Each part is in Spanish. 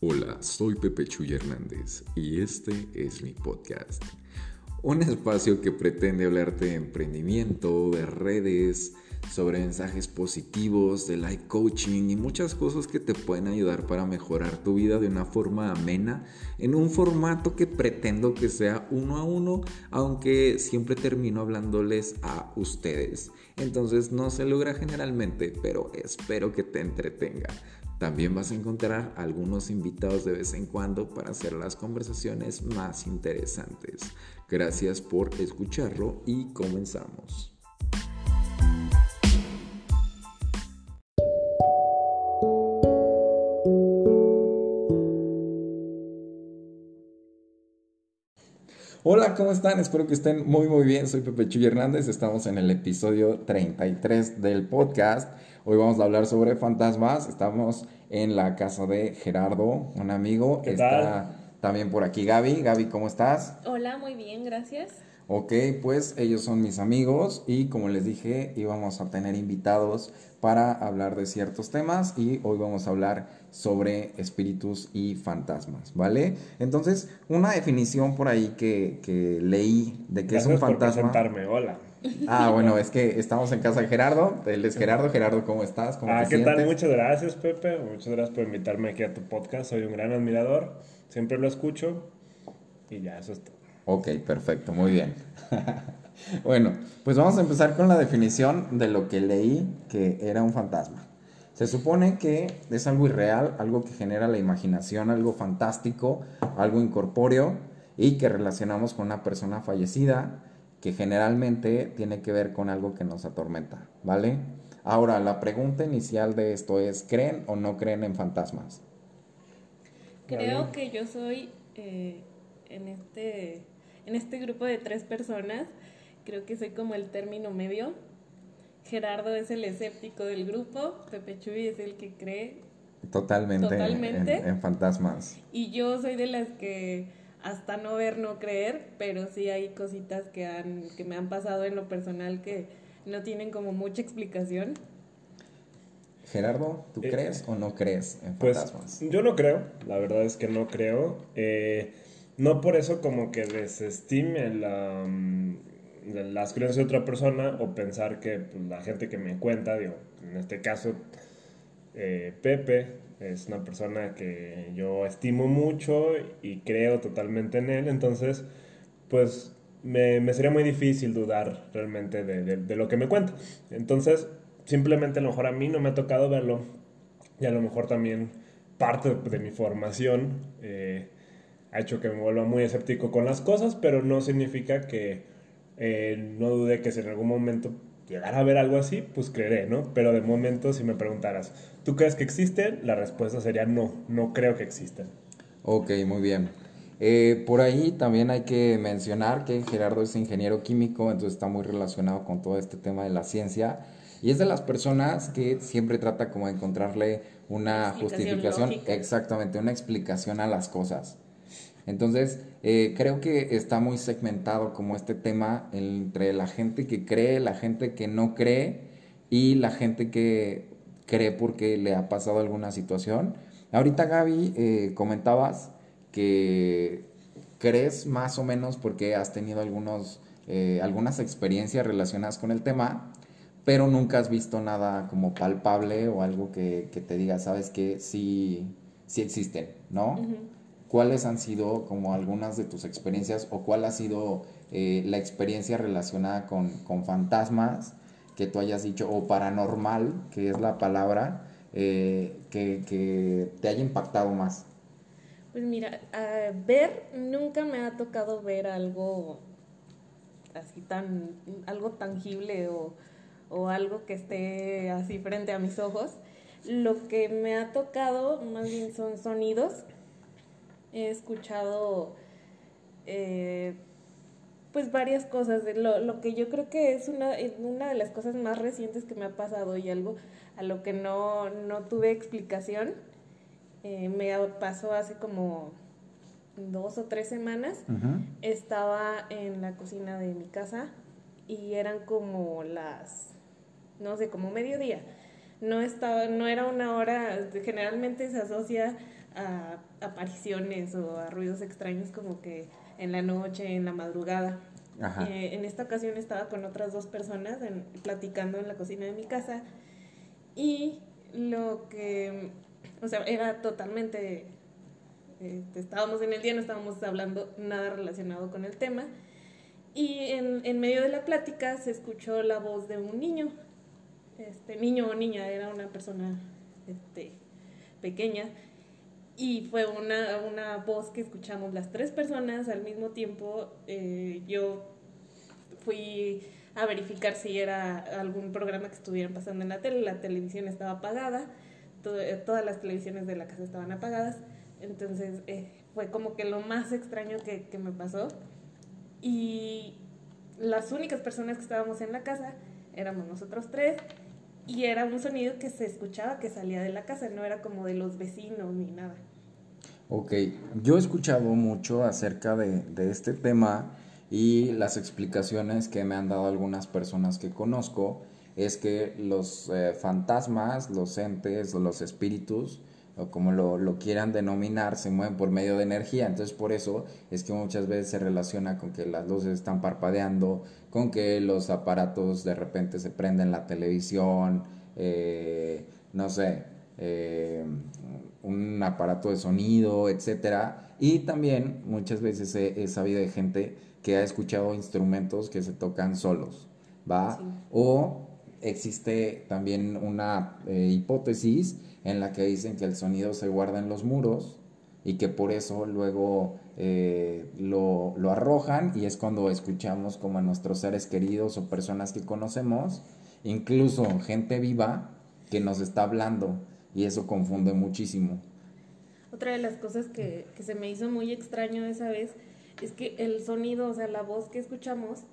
Hola, soy Pepe Chuy Hernández y este es mi podcast. Un espacio que pretende hablarte de emprendimiento, de redes, sobre mensajes positivos, de life coaching y muchas cosas que te pueden ayudar para mejorar tu vida de una forma amena, en un formato que pretendo que sea uno a uno, aunque siempre termino hablándoles a ustedes. Entonces no se logra generalmente, pero espero que te entretenga. También vas a encontrar algunos invitados de vez en cuando para hacer las conversaciones más interesantes. Gracias por escucharlo y comenzamos. Hola, ¿cómo están? Espero que estén muy muy bien. Soy Pepe Chuy Hernández. Estamos en el episodio 33 del podcast. Hoy vamos a hablar sobre fantasmas. Estamos en la casa de Gerardo, un amigo. Está también por aquí Gaby. Gaby, ¿cómo estás? Hola, muy bien, gracias. Ok, pues ellos son mis amigos y como les dije íbamos a tener invitados para hablar de ciertos temas y hoy vamos a hablar sobre espíritus y fantasmas, ¿vale? Entonces, una definición por ahí que, que leí de que es un fantasma. Por hola. Ah, bueno, es que estamos en casa de Gerardo. Él es Gerardo. Gerardo, ¿cómo estás? ¿Cómo ah, ¿qué tal? Muchas gracias, Pepe. Muchas gracias por invitarme aquí a tu podcast. Soy un gran admirador. Siempre lo escucho. Y ya, eso es todo. Ok, perfecto, muy bien. bueno, pues vamos a empezar con la definición de lo que leí que era un fantasma. Se supone que es algo irreal, algo que genera la imaginación, algo fantástico, algo incorpóreo y que relacionamos con una persona fallecida que generalmente tiene que ver con algo que nos atormenta, ¿vale? Ahora, la pregunta inicial de esto es, ¿creen o no creen en fantasmas? Creo que yo soy eh, en este en este grupo de tres personas, creo que soy como el término medio. Gerardo es el escéptico del grupo, Pepe Chuy es el que cree totalmente, En, fantasmas. Y yo soy de las que hasta no ver, no creer, pero sí hay cositas que, han, que me han pasado en lo personal que no tienen como mucha explicación. Gerardo, ¿tú eh, crees o no crees en pues, fantasmas? Yo no creo, la verdad es que no creo. Eh, no por eso como que desestime la, mm, las creencias de otra persona o pensar que pues, la gente que me cuenta, digo, en este caso eh, Pepe es una persona que yo estimo mucho y creo totalmente en él, entonces pues me, sería muy difícil dudar realmente de, de, lo que me cuenta. Entonces simplemente a lo mejor a mí no me ha tocado verlo y a lo mejor también parte de mi formación. Eh, ha hecho que me vuelva muy escéptico con las cosas, pero no significa que eh, no dude que si en algún momento llegara a ver algo así, pues creeré, ¿no? Pero de momento, si me preguntaras, ¿tú crees que existen? La respuesta sería no, no creo que existen. Ok, muy bien. Eh, por ahí también hay que mencionar que Gerardo es ingeniero químico, entonces está muy relacionado con todo este tema de la ciencia y es de las personas que siempre trata como de encontrarle una justificación, exactamente, una explicación a las cosas. Entonces, eh, creo que está muy segmentado como este tema entre la gente que cree, la gente que no cree y la gente que cree porque le ha pasado alguna situación. Ahorita Gaby eh, comentabas que crees más o menos porque has tenido algunos, eh, algunas experiencias relacionadas con el tema, pero nunca has visto nada como palpable o algo que, te diga, sabes que sí, sí existen, ¿no? ¿Cuáles han sido como algunas de tus experiencias o cuál ha sido eh, la experiencia relacionada con, fantasmas que tú hayas dicho, o paranormal, que es la palabra, eh, que, te haya impactado más? Pues mira, ver, nunca me ha tocado ver algo así tan, algo tangible o, o algo que esté así frente a mis ojos. Lo que me ha tocado más bien son sonidos he escuchado eh, pues varias cosas. Lo, lo que yo creo que es una, una de las cosas más recientes que me ha pasado y algo a lo que no, no tuve explicación. Eh, me pasó hace como dos o tres semanas. Estaba en la cocina de mi casa y eran como las, no sé, como mediodía. No, estaba, no era una hora, generalmente se asocia a apariciones o a ruidos extraños como que en la noche, en la madrugada. Eh, en esta ocasión estaba con otras dos personas platicando en la cocina de mi casa y lo que, o sea, era totalmente, este, estábamos en el día, no estábamos hablando nada relacionado con el tema y en, en medio de la plática se escuchó la voz de un niño, este niño o niña, era una persona este, pequeña y fue una, una, voz que escuchamos las tres personas al mismo tiempo. Eh, yo fui a verificar si era algún programa que estuvieran pasando en la tele. La televisión estaba apagada, eh, todas las televisiones de la casa estaban apagadas. Entonces eh, fue como que lo más extraño que, que me pasó. Y las únicas personas que estábamos en la casa éramos nosotros tres y era un sonido que se escuchaba que salía de la casa, no era como de los vecinos ni nada. Ok, yo he escuchado mucho acerca de, este tema y las explicaciones que me han dado algunas personas que conozco es que los eh, fantasmas, los entes o los espíritus, o como lo, lo, quieran denominar, se mueven por medio de energía. Entonces por eso es que muchas veces se relaciona con que las luces están parpadeando, con que los aparatos de repente se prenden la televisión, eh, no sé, eh, un aparato de sonido, etcétera. Y también muchas veces he, sabido de gente que ha escuchado instrumentos que se tocan solos, ¿va? O existe también una eh, hipótesis en la que dicen que el sonido se guarda en los muros y que por eso luego eh, lo, lo, arrojan y es cuando escuchamos como a nuestros seres queridos o personas que conocemos, incluso gente viva que nos está hablando y eso confunde muchísimo. Otra de las cosas que, que se me hizo muy extraño esa vez es que el sonido, o sea, la voz que escuchamos,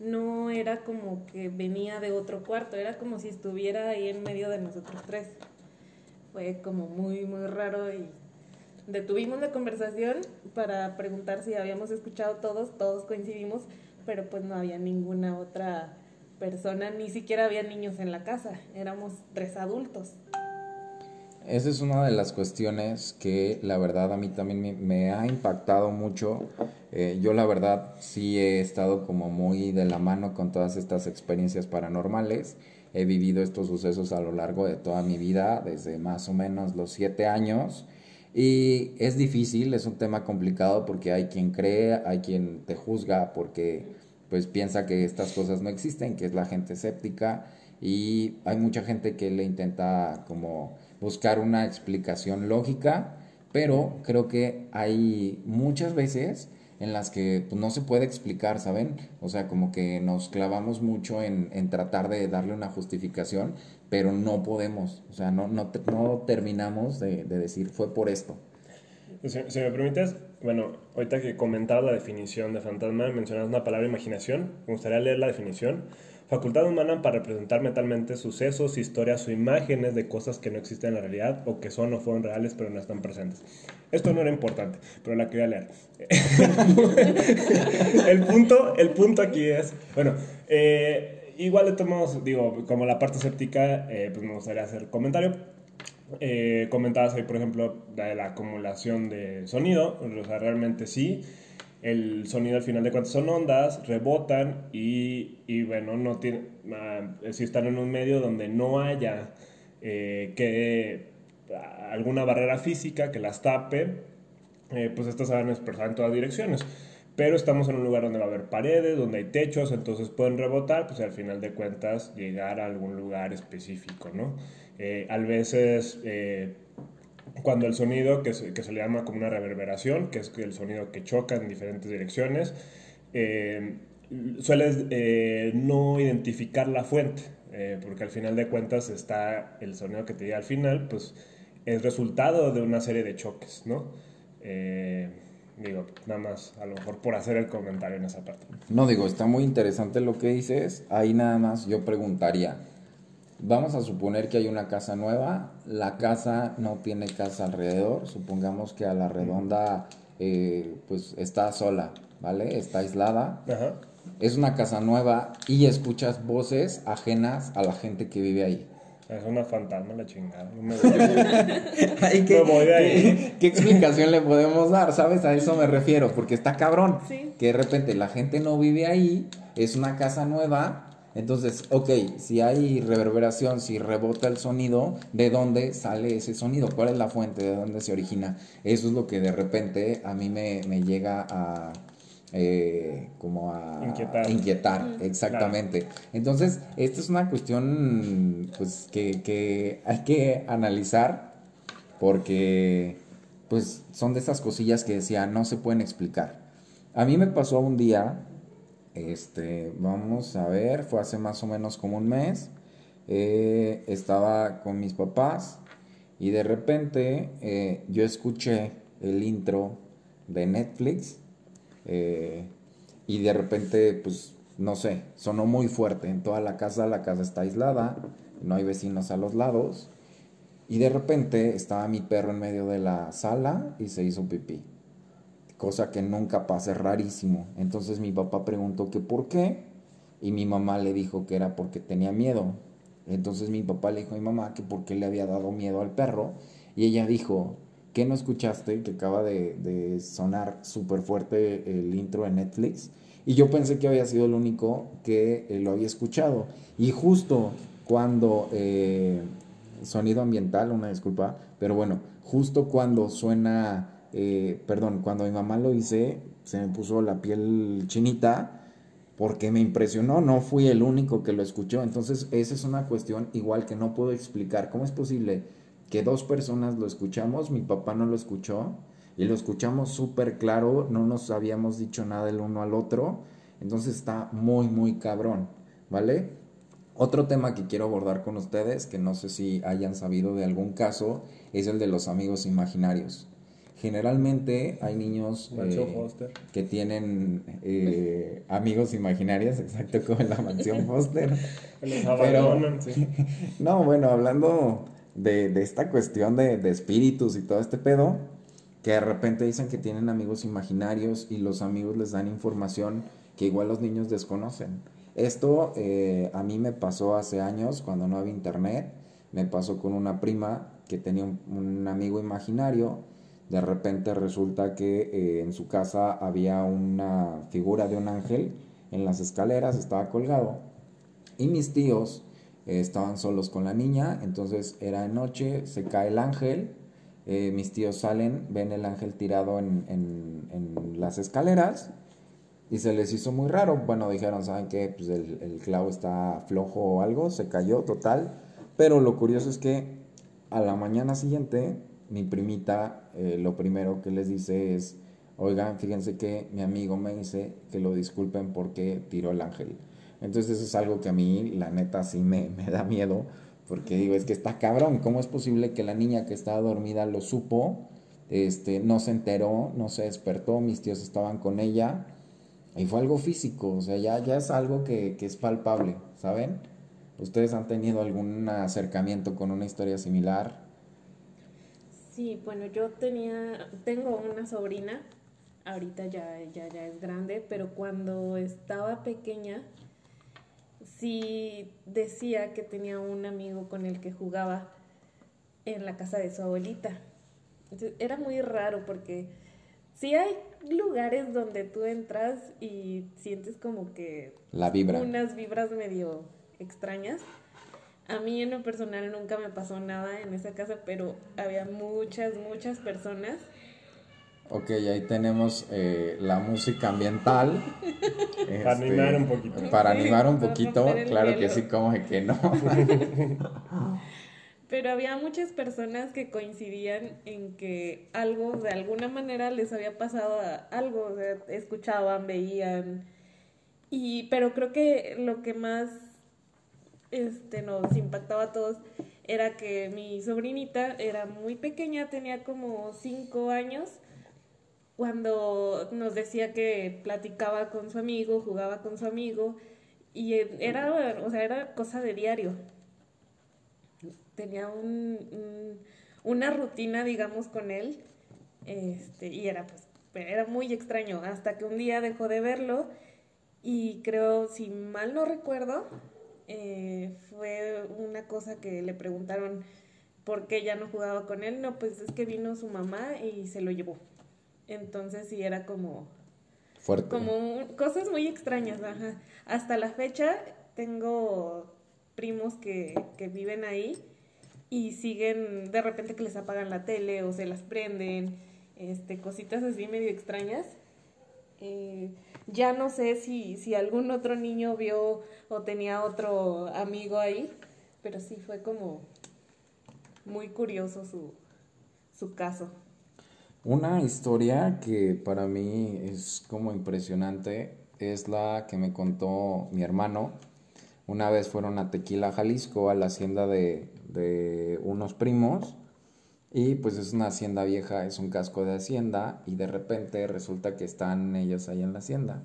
no era como que venía de otro cuarto, era como si estuviera ahí en medio de nosotros tres. Fue como muy, muy raro y detuvimos la conversación para preguntar si habíamos escuchado todos, todos coincidimos, pero pues no había ninguna otra persona, ni siquiera había niños en la casa, éramos tres adultos. Esa es una de las cuestiones que la verdad a mí también me, ha impactado mucho. Eh, yo la verdad sí he estado como muy de la mano con todas estas experiencias paranormales. He vivido estos sucesos a lo largo de toda mi vida, desde más o menos los siete años. Y es difícil, es un tema complicado porque hay quien cree, hay quien te juzga porque pues piensa que estas cosas no existen, que es la gente escéptica y hay mucha gente que le intenta como buscar una explicación lógica, pero creo que hay muchas veces en las que pues, no se puede explicar, ¿saben? O sea, como que nos clavamos mucho en, tratar de darle una justificación, pero no podemos, o sea, no, no, terminamos de, decir fue por esto. Si, me permites, bueno, ahorita que comentaba la definición de fantasma, mencionas una palabra imaginación, me gustaría leer la definición facultad humana para representar mentalmente sucesos, historias o imágenes de cosas que no existen en la realidad o que son o fueron reales pero no están presentes. Esto no era importante, pero la quería leer. el, punto, el punto aquí es, bueno, eh, igual le tomamos, digo, como la parte escéptica, eh, pues me gustaría hacer comentario. Eh, comentabas ahí, por ejemplo, de la acumulación de sonido, o sea, realmente sí el sonido al final de cuentas son ondas, rebotan y, y bueno, no tiene, ah, si están en un medio donde no haya eh, que alguna barrera física que las tape, eh, pues estas se van a expresar en todas direcciones. Pero estamos en un lugar donde va a haber paredes, donde hay techos, entonces pueden rebotar, pues al final de cuentas llegar a algún lugar específico, ¿no? Eh, a veces cuando el sonido, que se, que se, le llama como una reverberación, que es el sonido que choca en diferentes direcciones, eh, sueles eh, no identificar la fuente, eh, porque al final de cuentas está el sonido que te llega al final, pues es resultado de una serie de choques, ¿no? digo, nada más, a lo mejor por hacer el comentario en esa parte. No, digo, está muy interesante lo que dices, ahí nada más yo preguntaría, Vamos a suponer que hay una casa nueva, la casa no tiene casa alrededor, supongamos que a la redonda eh, pues está sola, ¿vale? Está aislada. Es una casa nueva y escuchas voces ajenas a la gente que vive ahí. Es una fantasma la chingada. No me Ay, ¿qué, Me voy de ahí. ¿qué, qué explicación le podemos dar? ¿Sabes? A eso me refiero, porque está cabrón. Sí. Que de repente la gente no vive ahí, es una casa nueva. Entonces, ok, si hay reverberación, si rebota el sonido, ¿de dónde sale ese sonido? ¿Cuál es la fuente? ¿De dónde se origina? Eso es lo que de repente a mí me, me llega a... eh, como a Inquietar. inquietar, exactamente. Entonces, esta es una cuestión pues que, que hay que analizar porque pues son de esas cosillas que decía no se pueden explicar. A mí me pasó un día, este, vamos a ver, fue hace más o menos como un mes, eh, estaba con mis papás y de repente eh, yo escuché el intro de Netflix eh, y de repente pues no sé, sonó muy fuerte en toda la casa, la casa está aislada, no hay vecinos a los lados y de repente estaba mi perro en medio de la sala y se hizo pipí. Cosa que nunca pasa, es rarísimo. Entonces mi papá preguntó que por qué y mi mamá le dijo que era porque tenía miedo. Entonces mi papá le dijo a mi mamá que por qué le había dado miedo al perro y ella dijo, ¿qué no escuchaste? Que acaba de, de sonar súper fuerte el intro de Netflix. Y yo pensé que había sido el único que eh, lo había escuchado. Y justo cuando eh, sonido ambiental, una disculpa, pero bueno, justo cuando suena, eh, perdón, cuando mi mamá lo hice, se me puso la piel chinita porque me impresionó, no fui el único que lo escuchó, entonces esa es una cuestión igual que no puedo explicar, ¿cómo es posible que dos personas lo escuchamos, mi papá no lo escuchó y lo escuchamos súper claro, no nos habíamos dicho nada el uno al otro, entonces está muy, muy cabrón, ¿vale? Otro tema que quiero abordar con ustedes, que no sé si hayan sabido de algún caso, es el de los amigos imaginarios. Generalmente hay niños eh, que tienen eh, amigos imaginarios, exacto como en la mansión Foster. Sí. No, bueno, hablando de, de esta cuestión de, de espíritus y todo este pedo, que de repente dicen que tienen amigos imaginarios y los amigos les dan información que igual los niños desconocen. Esto eh, a mí me pasó hace años cuando no había internet, me pasó con una prima que tenía un, un amigo imaginario, de repente resulta que eh, en su casa había una figura de un ángel en las escaleras, estaba colgado, y mis tíos eh, estaban solos con la niña, entonces era de noche, se cae el ángel, eh, mis tíos salen, ven el ángel tirado en, en- en las escaleras y se les hizo muy raro. Bueno, dijeron, ¿saben qué? Pues el, el clavo está flojo o algo, se cayó total. Pero lo curioso es que a la mañana siguiente, mi primita eh, lo primero que les dice es, oigan, fíjense que mi amigo me dice que lo disculpen porque tiró el ángel. Entonces eso es algo que a mí, la neta, sí me, me da miedo, porque digo, es que está cabrón, ¿cómo es posible que la niña que estaba dormida lo supo, este, no se enteró, no se despertó, mis tíos estaban con ella, y fue algo físico, o sea, ya, ya es algo que, que es palpable, ¿saben? ¿Ustedes han tenido algún acercamiento con una historia similar? Sí, bueno, yo tenía, tengo una sobrina, ahorita ya, ya, ya es grande, pero cuando estaba pequeña, sí decía que tenía un amigo con el que jugaba en la casa de su abuelita. Entonces, era muy raro porque sí hay lugares donde tú entras y sientes como que La vibra. unas vibras medio extrañas. A mí en lo personal nunca me pasó nada en esa casa, pero había muchas, muchas personas. Ok, ahí tenemos eh, la música ambiental. Para Este, animar un poquito. Para animar un para poquito, claro que sí, como que no. Pero había muchas personas que coincidían en que algo, de alguna manera, les había pasado a- algo, o sea, escuchaban, veían. Y, pero creo que lo que más este, nos impactaba a todos era que mi sobrinita era muy pequeña, tenía como cinco años, cuando nos decía que platicaba con su amigo, jugaba con su amigo, y era, o sea, era cosa de diario. Tenía un, un- una rutina, digamos, con él, este, y era pues, era muy extraño, hasta que un día dejó de verlo, y creo, si mal no recuerdo, eh, fue una cosa que le preguntaron por qué ya no jugaba con él. No, pues es que vino su mamá y se lo llevó. Entonces sí era como... Fuerte. Como cosas muy extrañas, ajá. Hasta la fecha tengo primos que, que viven ahí y siguen de repente que les apagan la tele o se las prenden, este, cositas así medio extrañas. Eh, ya no sé si, si algún otro niño vio o tenía otro amigo ahí, pero sí fue como muy curioso su, su caso. Una historia que para mí es como impresionante es la que me contó mi hermano. Una vez fueron a Tequila, Jalisco, a la hacienda de, de unos primos. Y pues es una hacienda vieja, es un casco de hacienda. Y de repente resulta que están ellos ahí en la hacienda.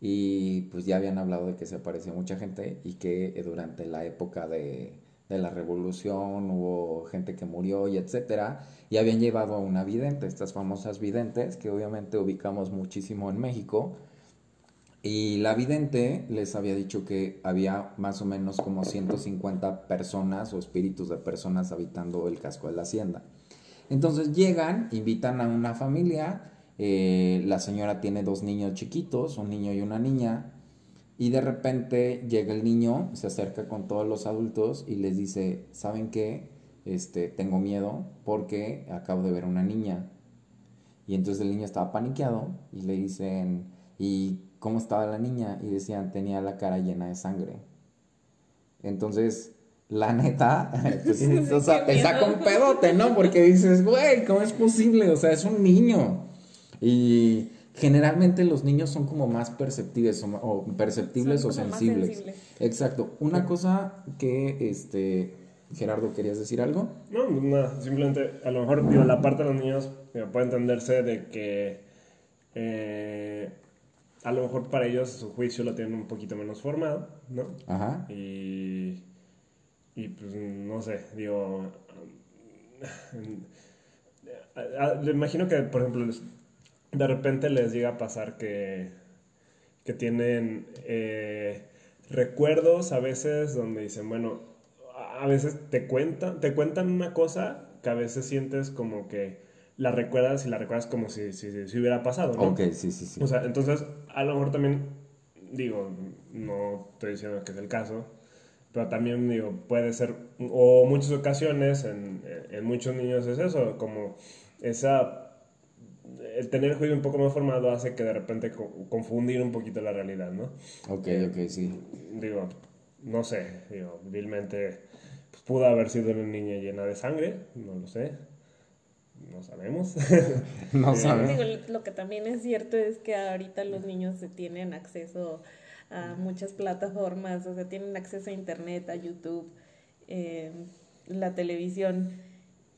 Y pues ya habían hablado de que se apareció mucha gente y que durante la época de, de la revolución, hubo gente que murió y etcétera, y habían llevado a una vidente, estas famosas videntes que obviamente ubicamos muchísimo en México, y la vidente les había dicho que había más o menos como 150 personas o espíritus de personas habitando el casco de la hacienda. Entonces llegan, invitan a una familia, eh, la señora tiene dos niños chiquitos, un niño y una niña, y de repente llega el niño, se acerca con todos los adultos y les dice, ¿saben qué? Este, tengo miedo porque acabo de ver una niña. Y entonces el niño estaba paniqueado y le dicen, ¿y cómo estaba la niña? Y decían, tenía la cara llena de sangre. Entonces, la neta, pues, o sea, te saca un pedote, ¿no? Porque dices, güey, ¿cómo es posible? O sea, es un niño. Y generalmente los niños son como más perceptibles o, perceptibles o sensibles. Exacto. Una cosa que este Gerardo querías decir algo? No, nada, simplemente a lo mejor digo, la parte de los niños puede entenderse de que eh, a lo mejor para ellos su juicio lo tienen un poquito menos formado, ¿no? Ajá. Y y pues no sé, digo le imagino que por ejemplo de repente les llega a pasar que, que tienen eh, recuerdos a veces donde dicen, bueno, a veces te cuentan, te cuentan una cosa que a veces sientes como que la recuerdas y la recuerdas como si, si, hubiera pasado, ¿no? Ok, sí, sí, sí. O sea, entonces a lo mejor también, digo, no estoy diciendo que es el caso, pero también digo, puede ser, o muchas ocasiones en, en muchos niños es eso, como esa el tener el juicio un poco más formado hace que de repente confundir un poquito la realidad, ¿no? Ok, ok, sí. Digo, no sé, digo, vilmente pues, pudo haber sido una niña llena de sangre, no lo sé. No sabemos. no sabemos. Digo, lo que también es cierto es que ahorita los niños se tienen acceso a muchas plataformas, o sea, tienen acceso a internet, a YouTube, eh, la televisión,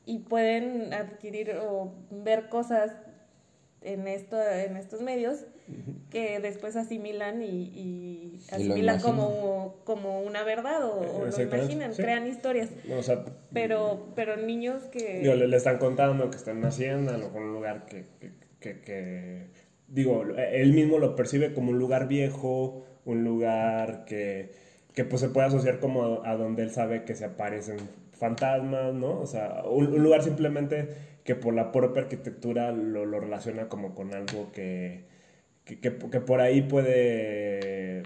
y pueden adquirir o ver cosas en, esto, en estos medios que después asimilan y, asimilan como, como una verdad o, lo imaginan, crean historias. pero, pero niños que... le, están contando que están naciendo en un lugar que, que, que, digo, él mismo lo percibe como un lugar viejo, un lugar que, que pues se puede asociar como a, donde él sabe que se aparecen fantasmas, ¿no? O sea, un lugar simplemente que por la propia arquitectura lo, lo relaciona como con algo que, que, que, por ahí puede...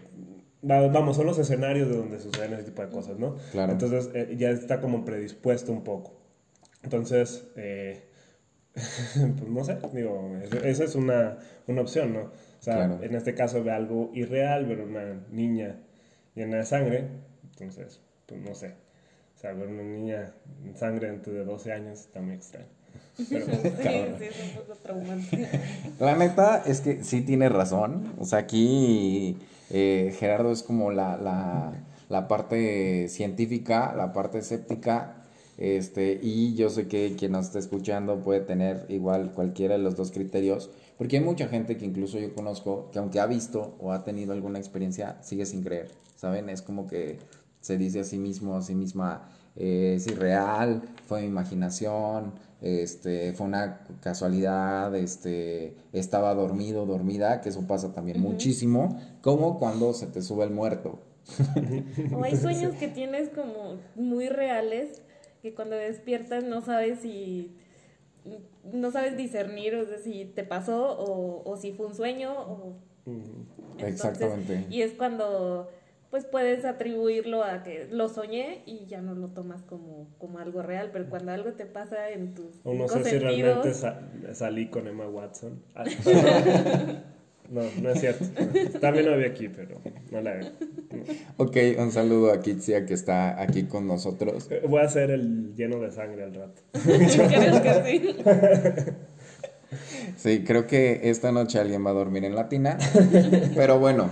Vamos, son los escenarios de donde suceden ese tipo de cosas, ¿no? Claro. Entonces eh, ya está como predispuesto un poco. Entonces, eh, pues no sé, digo, esa es una, una opción, ¿no? O sea, en este caso ve algo irreal, ver una niña llena de sangre, entonces, pues no sé. O sea, ver una niña en sangre de 12 años está muy extraño. La neta es que sí tiene razón. O sea, aquí eh, Gerardo es como la, la, la, parte científica, la parte escéptica. Este, y yo sé que quien nos está escuchando puede tener igual cualquiera de los dos criterios, porque hay mucha gente que incluso yo conozco que aunque ha visto o ha tenido alguna experiencia, sigue sin creer, ¿saben? Es como que se dice a sí mismo, a sí misma, eh, es irreal, fue mi imaginación, este, fue una casualidad, este, estaba dormido, dormida, que eso pasa también muchísimo, como cuando se te sube el muerto. o hay sueños que tienes como muy reales que cuando despiertas no sabes si no sabes discernir o sea, si te pasó o, o si fue un sueño o Exactamente. Y es cuando pues puedes atribuirlo a que lo soñé y ya no lo tomas como, como algo real, pero cuando algo te pasa en tus O no sé si realmente salí con Emma Watson. Ah, no, no es cierto. También lo vi aquí, pero no la veo. Ok, un saludo a Kitsia que está aquí con nosotros. Eh, voy a hacer el lleno de sangre al rato. Creo que sí. Sí, creo que esta noche alguien va a dormir en Latina. Pero bueno,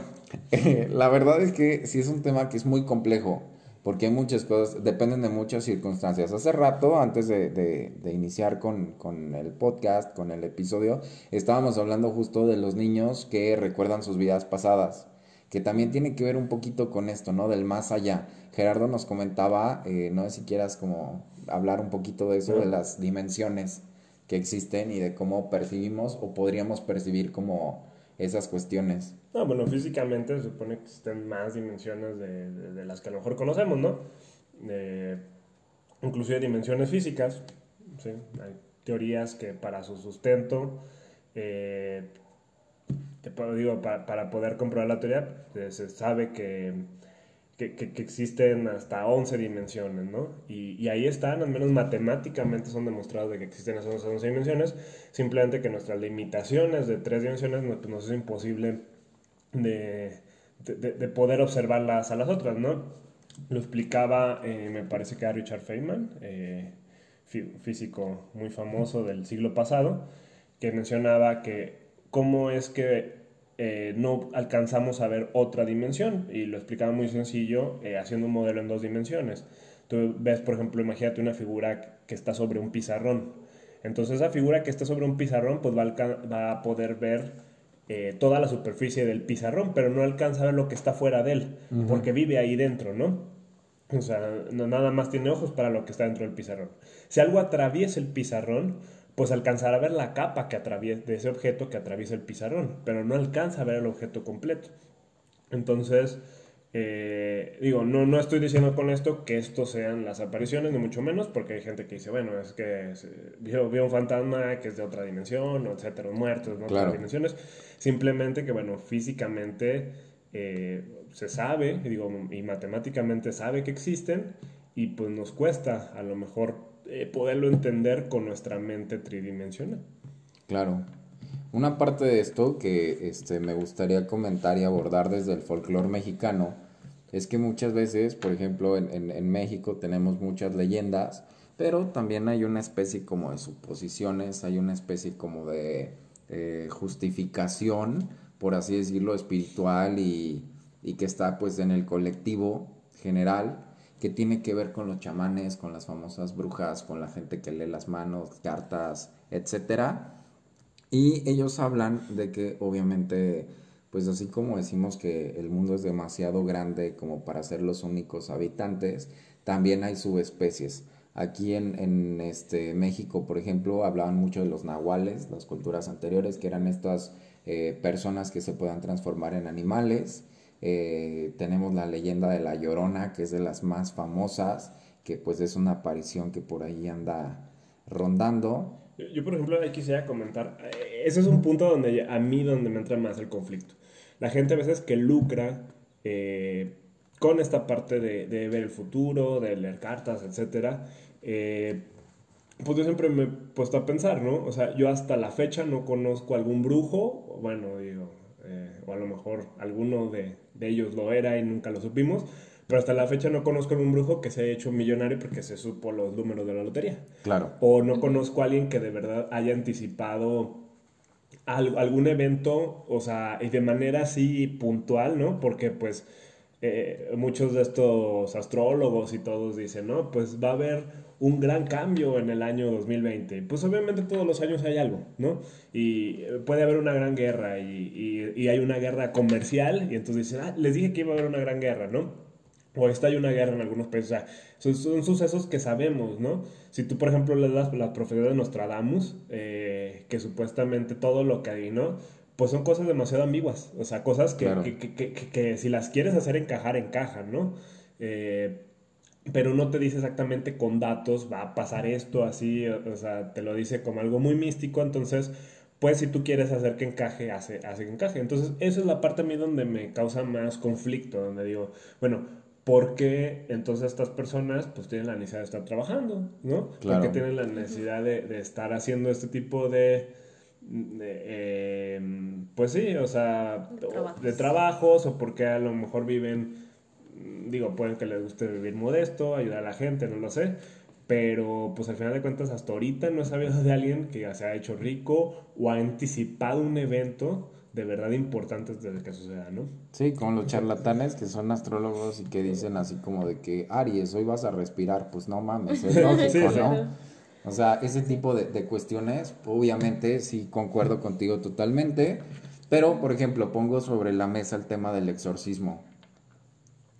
la verdad es que sí es un tema que es muy complejo, porque hay muchas cosas, dependen de muchas circunstancias. Hace rato, antes de, de, iniciar con, con, el podcast, con el episodio, estábamos hablando justo de los niños que recuerdan sus vidas pasadas, que también tiene que ver un poquito con esto, ¿no? Del más allá. Gerardo nos comentaba, eh, no sé si quieras como hablar un poquito de eso, de las dimensiones que existen y de cómo percibimos o podríamos percibir como esas cuestiones. No, bueno, físicamente se supone que existen más dimensiones de, de, las que a lo mejor conocemos, ¿no? inclusive dimensiones físicas, ¿sí? Hay teorías que para su sustento, eh, te digo, para, para, poder comprobar la teoría, pues, se sabe que que, que, existen hasta 11 dimensiones, ¿no? Y, y, ahí están, al menos matemáticamente son demostrados de que existen esas 11 dimensiones, simplemente que nuestras limitaciones de tres dimensiones nos, pues, nos es imposible de, de, de, poder observarlas a las otras, ¿no? Lo explicaba, eh, me parece que era Richard Feynman, eh, físico muy famoso del siglo pasado, que mencionaba que cómo es que eh, no alcanzamos a ver otra dimensión. Y lo explicaba muy sencillo eh, haciendo un modelo en dos dimensiones. Tú ves, por ejemplo, imagínate una figura que está sobre un pizarrón. Entonces esa figura que está sobre un pizarrón pues va a, va a poder ver eh, toda la superficie del pizarrón, pero no alcanza a ver lo que está fuera de él, porque vive ahí dentro, ¿no? O sea, no, nada más tiene ojos para lo que está dentro del pizarrón. Si algo atraviesa el pizarrón, pues alcanzar a ver la capa que atraviesa, de ese objeto que atraviesa el pizarrón, pero no alcanza a ver el objeto completo. Entonces, eh, digo, no, no estoy diciendo con esto que esto sean las apariciones, ni mucho menos, porque hay gente que dice, bueno, es que vio, un fantasma que es de otra dimensión, o etcétera, muertos en otras dimensiones. Simplemente que, bueno, físicamente eh, se sabe, digo, y matemáticamente sabe que existen, y pues nos cuesta a lo mejor eh, poderlo entender con nuestra mente tridimensional. Claro. Una parte de esto que este, me gustaría comentar y abordar desde el folclore mexicano es que muchas veces, por ejemplo, en, en, México tenemos muchas leyendas, pero también hay una especie como de suposiciones, hay una especie como de eh, justificación, por así decirlo, espiritual y, y que está pues en el colectivo general que tiene que ver con los chamanes, con las famosas brujas, con la gente que lee las manos, cartas, etc. Y ellos hablan de que obviamente, pues así como decimos que el mundo es demasiado grande como para ser los únicos habitantes, también hay subespecies. Aquí en, en este México, por ejemplo, hablaban mucho de los nahuales, las culturas anteriores, que eran estas eh, personas que se puedan transformar en animales eh, tenemos la leyenda de la Llorona, que es de las más famosas, que pues es una aparición que por ahí anda rondando. Yo, por ejemplo, ahí quisiera comentar, eh, ese es un punto donde a mí donde me entra más el conflicto. La gente a veces que lucra eh, con esta parte de, ver el futuro, de leer cartas, etc. pues yo siempre me he puesto a pensar, ¿no? O sea, yo hasta la fecha no conozco algún brujo, bueno, digo, o a lo mejor alguno de, de ellos lo era y nunca lo supimos. Pero hasta la fecha no conozco a un brujo que se haya hecho millonario porque se supo los números de la lotería. Claro. O no conozco a alguien que de verdad haya anticipado algún evento, o sea, y de manera así puntual, ¿no? Porque pues eh, muchos de estos astrólogos y todos dicen, no, pues va a haber un gran cambio en el año 2020. Pues obviamente todos los años hay algo, ¿no? Y puede haber una gran guerra y, y, hay una guerra comercial y entonces dicen, ah, les dije que iba a haber una gran guerra, ¿no? O está hay una guerra en algunos países. O sea, son, son, sucesos que sabemos, ¿no? Si tú, por ejemplo, le das la profecía de Nostradamus, eh, que supuestamente todo lo que ¿no? pues son cosas demasiado ambiguas, o sea, cosas que, que, que, que, si las quieres hacer encajar, encajan, ¿no? Eh, pero no te dice exactamente con datos, va a pasar esto así, o sea, te lo dice como algo muy místico, entonces, pues si tú quieres hacer que encaje, hace, hace que encaje. Entonces, esa es la parte a mí donde me causa más conflicto, donde digo, bueno, ¿por qué entonces estas personas pues tienen la necesidad de estar trabajando, ¿no? Claro. Porque tienen la necesidad de, de estar haciendo este tipo de... Em, pues sí, o sea, de trabajos o porque a lo mejor viven digo, pueden que les guste vivir modesto, ayudar a la gente, no lo sé. Pero pues al final de cuentas hasta ahorita no he sabido de alguien que ya se ha hecho rico o ha anticipado un evento de verdad importante desde que suceda, ¿no? Sí, con los charlatanes que son astrólogos y que dicen así como de que Aries, hoy vas a respirar, pues no mames, es lógico, ¿no? O sea, ese tipo de, de, cuestiones, obviamente sí concuerdo contigo totalmente, pero por ejemplo pongo sobre la mesa el tema del exorcismo.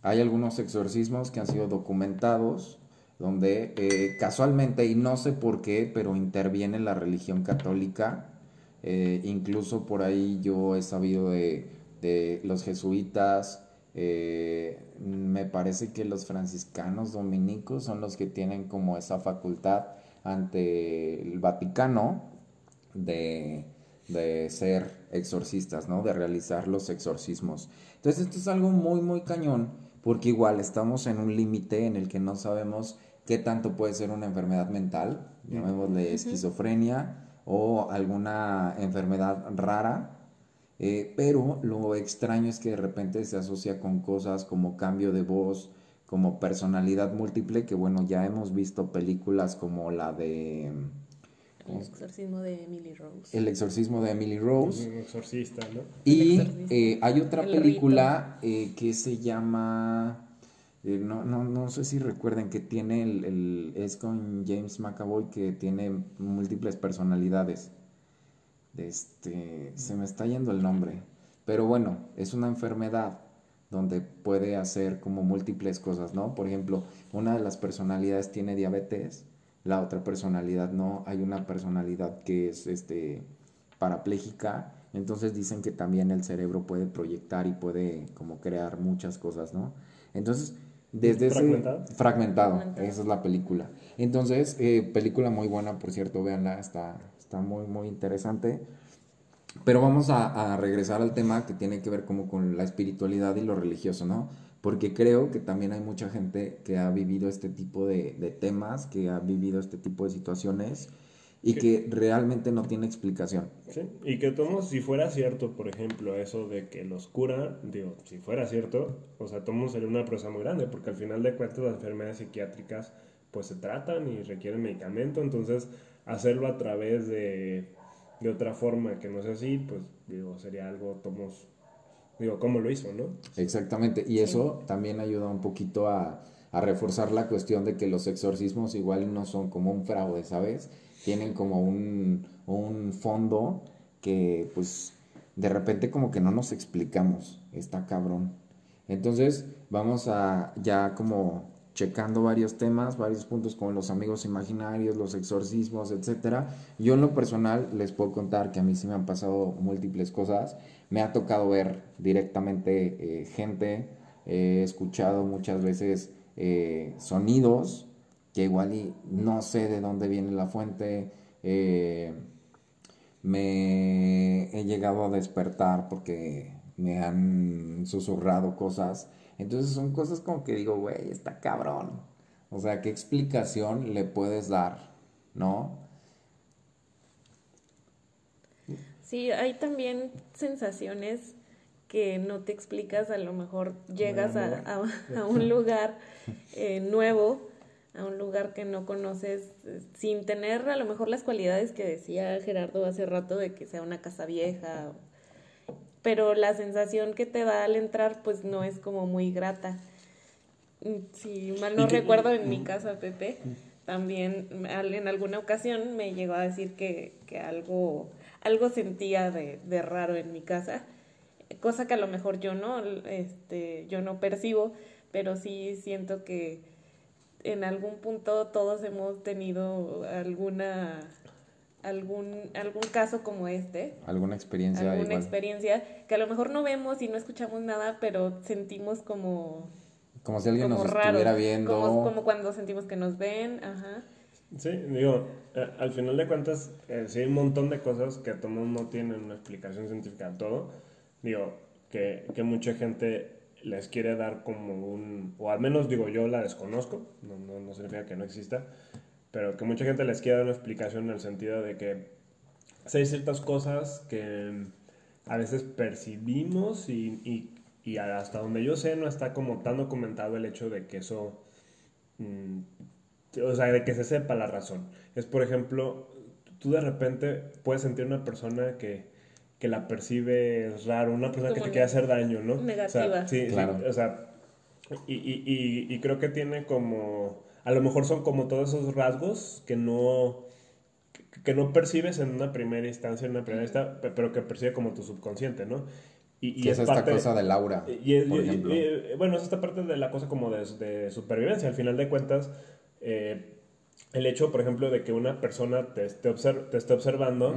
Hay algunos exorcismos que han sido documentados donde eh, casualmente, y no sé por qué, pero interviene la religión católica. Eh, incluso por ahí yo he sabido de, los jesuitas, eh, me parece que los franciscanos dominicos son los que tienen como esa facultad ante el Vaticano de, de ser exorcistas, ¿no? De realizar los exorcismos. Entonces esto es algo muy, muy cañón porque igual estamos en un límite en el que no sabemos qué tanto puede ser una enfermedad mental, llamémosle esquizofrenia o alguna enfermedad rara, eh, pero lo extraño es que de repente se asocia con cosas como cambio de voz, como personalidad múltiple, que bueno, ya hemos visto películas como la de el exorcismo de Emily Rose. El exorcismo de Emily Rose. Un exorcista, ¿no? Y eh, hay otra película eh, que se llama... Eh, no, no, no sé si recuerden que tiene el, es con James McAvoy que tiene múltiples personalidades. Este, se me está yendo el nombre. Pero bueno, es una enfermedad donde puede hacer como múltiples cosas, ¿no? Por ejemplo, una de las personalidades tiene diabetes la otra personalidad no, hay una personalidad que es este parapléjica, entonces dicen que también el cerebro puede proyectar y puede como crear muchas cosas, ¿no? Entonces, desde ¿Fragmentado? ese fragmentado, esa es la película. Entonces, eh, película muy buena, por cierto, véanla, está, está muy, muy interesante. Pero vamos a, a regresar al tema que tiene que ver como con la espiritualidad y lo religioso, ¿no? Porque creo que también hay mucha gente que ha vivido este tipo de, temas, que ha vivido este tipo de situaciones y que realmente no tiene explicación. Sí, y que tomos, si fuera cierto, por ejemplo, eso de que los cura, digo, si fuera cierto, o sea, Tomos sería una prosa muy grande, porque al final de cuentas las enfermedades psiquiátricas pues se tratan y requieren medicamento, entonces hacerlo a través de, de otra forma que no sea así, pues digo, sería algo, Tomos Digo, ¿cómo lo hizo, no? Exactamente, y eso también ayuda un poquito a, reforzar la cuestión de que los exorcismos igual no son como un fraude, ¿sabes? Tienen como un, un fondo que pues de repente como que no nos explicamos, está cabrón. Entonces vamos a ya como checando varios temas, varios puntos como los amigos imaginarios, los exorcismos, etcétera. Yo en lo personal les puedo contar que a mí sí me han pasado múltiples cosas me ha tocado ver directamente eh, gente, he escuchado muchas veces eh, sonidos que igual y no sé de dónde viene la fuente, eh, me he llegado a despertar porque me han susurrado cosas, entonces son cosas como que digo, güey, está cabrón, o sea, ¿qué explicación le puedes dar? ¿No? Sí, hay también sensaciones que no te explicas, a lo mejor llegas a, un lugar eh, nuevo, a un lugar que no conoces, eh, sin tener a lo mejor las cualidades que decía Gerardo hace rato de que sea una casa vieja, pero la sensación que te da al entrar pues no es como muy grata. Si mal no recuerdo, en mi casa, Pepe, también en alguna ocasión me llegó a decir que, que algo algo sentía de, de raro en mi casa, cosa que a lo mejor yo no, este, yo no percibo, pero sí siento que en algún punto todos hemos tenido alguna algún, algún caso como este. Alguna experiencia Alguna experiencia que a lo mejor no vemos y no escuchamos nada, pero sentimos como... Como si alguien nos estuviera viendo. Como, como, cuando sentimos que nos ven, ajá. Sí, digo, eh, al final de cuentas, eh, sí hay un montón de cosas que a todo no tienen una explicación científica a todo. Digo, que, que mucha gente les quiere dar como un, o al menos digo yo la desconozco, no, no, no significa que no exista, pero que mucha gente les quiere dar una explicación en el sentido de que hay ciertas cosas que a veces percibimos y, y, y, hasta donde yo sé no está como tan documentado el hecho de que eso, mm, o sea, de que se sepa la razón. Es por ejemplo, tú de repente puedes sentir una persona que, que la percibes raro, una persona que te quiere hacer daño, ¿no? Negativa. sí, claro. o sea, y, y, y, creo que tiene como a lo mejor son como todos esos rasgos que no que no percibes en una primera instancia, en una primera instancia, pero que percibe como tu subconsciente, ¿no? Y, y es, esta cosa del aura, y, por ejemplo. bueno, es esta parte de la cosa como de, de supervivencia. Al final de cuentas, eh, el hecho, por ejemplo, de que una persona te esté, te esté observando,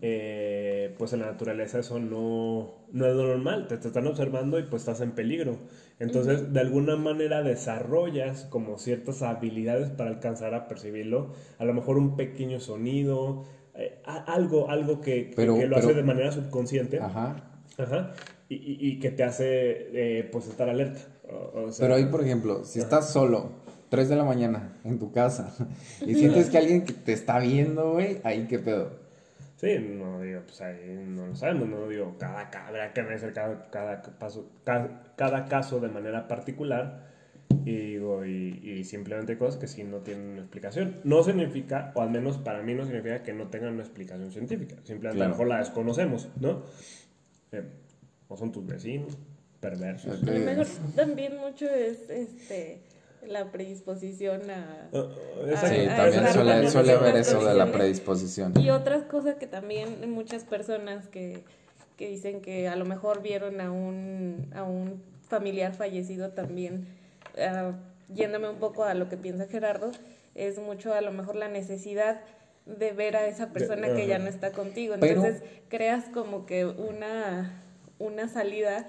eh, pues en la naturaleza eso no, no es normal, te, te, están observando y pues estás en peligro. Entonces, de alguna manera desarrollas como ciertas habilidades para alcanzar a percibirlo, a lo mejor un pequeño sonido, eh, algo, algo que, que, lo hace de manera subconsciente. Ajá. Ajá. Y, y, que te hace eh, pues estar alerta. pero ahí, por ejemplo, si estás solo 3 de la mañana en tu casa y sientes que alguien te está viendo, güey, ahí qué pedo. Sí, no pues ahí no lo sabemos, no digo, cada, cada, que analizar cada, cada, paso, cada, caso de manera particular y digo, y, simplemente cosas que sí no tienen una explicación. No significa, o al menos para mí no significa que no tengan una explicación científica, simplemente a lo mejor la desconocemos, ¿no? Eh, o son tus vecinos, perversos. A lo mejor también mucho es, este la predisposición a... Uh, sí, también suele, suele haber eso de la predisposición. Y otras cosas que también muchas personas que, que dicen que a lo mejor vieron a un, a un familiar fallecido también, uh, yéndome un poco a lo que piensa Gerardo, es mucho a lo mejor la necesidad de ver a esa persona que ya no está contigo. Entonces creas como que una una salida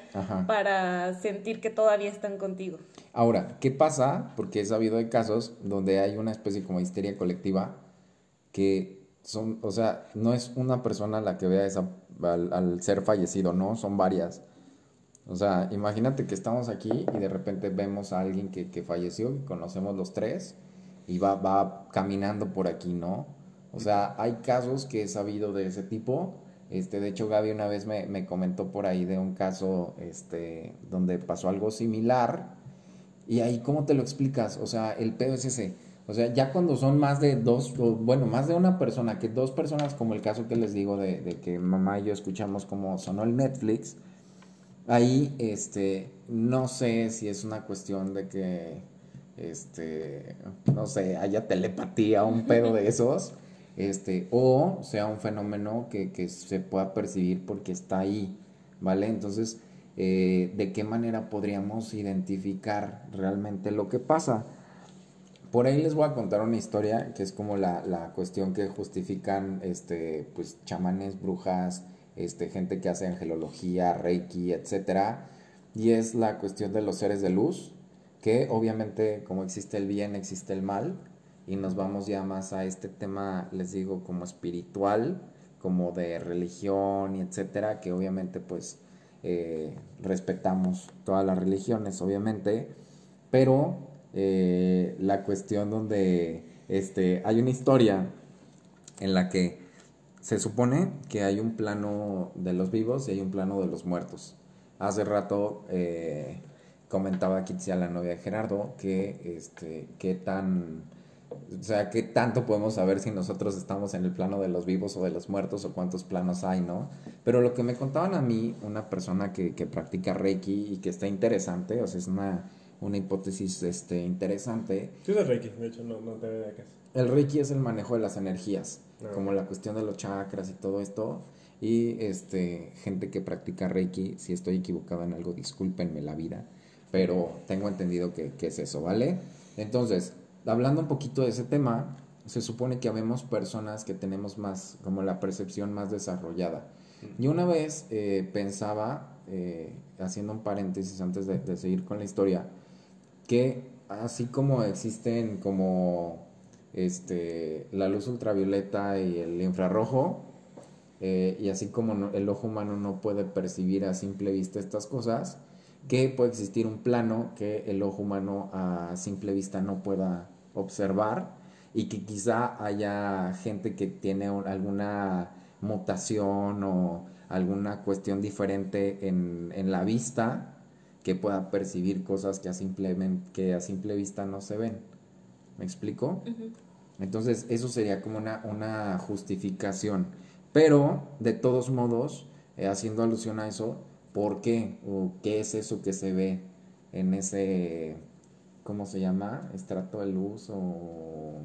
para sentir que todavía están contigo. Ahora, ¿qué pasa? Porque he sabido de casos donde hay una especie como histeria colectiva que son, o sea, no es una persona la que vea esa, al, ser fallecido, no, son varias. O sea, imagínate que estamos aquí y de repente vemos a alguien que, que falleció, que conocemos los tres, y va, va caminando por aquí, ¿no? O sea, hay casos que he sabido de ese tipo este, de hecho, Gaby una vez me, comentó por ahí de un caso este, donde pasó algo similar. Y ahí, ¿cómo te lo explicas? O sea, el pedo es ese. O sea, ya cuando son más de dos, bueno, más de una persona, que dos personas, como el caso que les digo de, de que mamá y yo escuchamos como sonó el Netflix, ahí, este, no sé si es una cuestión de que, este, no sé, haya telepatía o un pedo de esos este, o sea un fenómeno que, que se pueda percibir porque está ahí, ¿vale? Entonces, eh, ¿de qué manera podríamos identificar realmente lo que pasa? Por ahí les voy a contar una historia que es como la, la cuestión que justifican este, pues, chamanes, brujas, este, gente que hace angelología, reiki, etcétera, y es la cuestión de los seres de luz, que obviamente como existe el bien, existe el mal, y nos vamos ya más a este tema, les digo, como espiritual, como de religión y etcétera, que obviamente pues eh, respetamos todas las religiones, obviamente, pero eh, la cuestión donde este, hay una historia en la que se supone que hay un plano de los vivos y hay un plano de los muertos. Hace rato eh, comentaba aquí a la novia de Gerardo que este, qué tan o sea, ¿qué tanto podemos saber si nosotros estamos en el plano de los vivos o de los muertos o cuántos planos hay, ¿no? Pero lo que me contaban a mí, una persona que, que practica Reiki y que está interesante, o sea, es una, una hipótesis este, interesante. ¿Qué es el Reiki? De hecho, no, no te veo qué es. El Reiki es el manejo de las energías, ah, como la cuestión de los chakras y todo esto. Y este, gente que practica Reiki, si estoy equivocado en algo, discúlpenme la vida, pero tengo entendido que, que es eso, ¿vale? Entonces, hablando un poquito de ese tema, se supone que habemos personas que tenemos más, como la percepción más desarrollada. Y una vez eh, pensaba, eh, haciendo un paréntesis antes de, seguir con la historia, que así como existen como este, la luz ultravioleta y el infrarrojo, eh, y así como el ojo humano no puede percibir a simple vista estas cosas, que puede existir un plano que el ojo humano a simple vista no pueda observar y que quizá haya gente que tiene alguna mutación o alguna cuestión diferente en, en la vista que pueda percibir cosas que a, que a simple vista no se ven. ¿Me explico? Entonces, eso sería como una, una justificación. Pero, de todos modos, eh, haciendo alusión a eso, ¿por qué? ¿O qué es eso que se ve en ese, ¿cómo se llama? Estrato de luz o...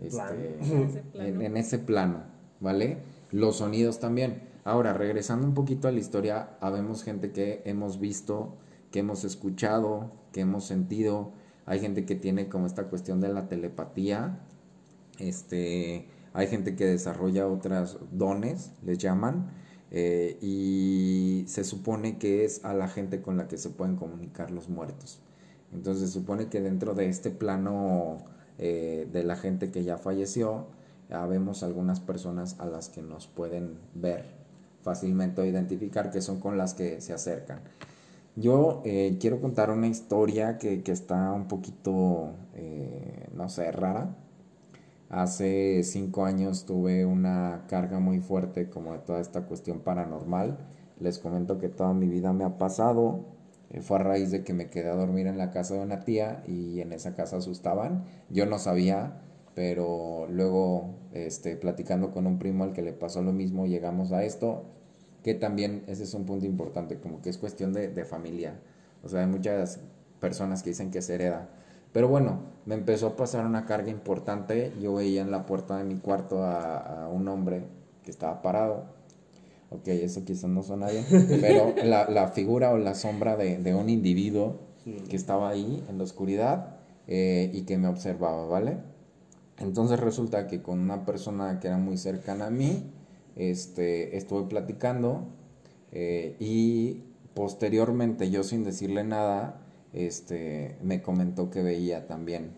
Este, en, en ese plano, ¿vale? Los sonidos también. Ahora, regresando un poquito a la historia, habemos gente que hemos visto, que hemos escuchado, que hemos sentido. Hay gente que tiene como esta cuestión de la telepatía. Este, hay gente que desarrolla otras dones, les llaman. Eh, y se supone que es a la gente con la que se pueden comunicar los muertos. Entonces supone que dentro de este plano eh, de la gente que ya falleció, vemos algunas personas a las que nos pueden ver fácilmente o identificar que son con las que se acercan. Yo eh, quiero contar una historia que, que está un poquito, no sé, rara Hace cinco años tuve una carga muy fuerte como de toda esta cuestión paranormal. Les comento que toda mi vida me ha pasado. Eh, fue a raíz de que me quedé a dormir en la casa de una tía y en esa casa asustaban. Yo no sabía, pero luego este, platicando con un primo al que le pasó lo mismo, llegamos a esto, que también ese es un punto importante, como que es cuestión de, familia. O sea, hay muchas personas que dicen que se hereda pero bueno, me empezó a pasar una carga importante. Yo veía en la puerta de mi cuarto a, un hombre que estaba parado. Ok, eso quizás no suena bien, pero la, la figura o la sombra de, de, un individuo que estaba ahí en la oscuridad eh, y que me observaba, ¿vale? Entonces resulta que con una persona que era muy cercana a mí, este, estuve platicando eh, y posteriormente yo sin decirle nada, este, me comentó que veía también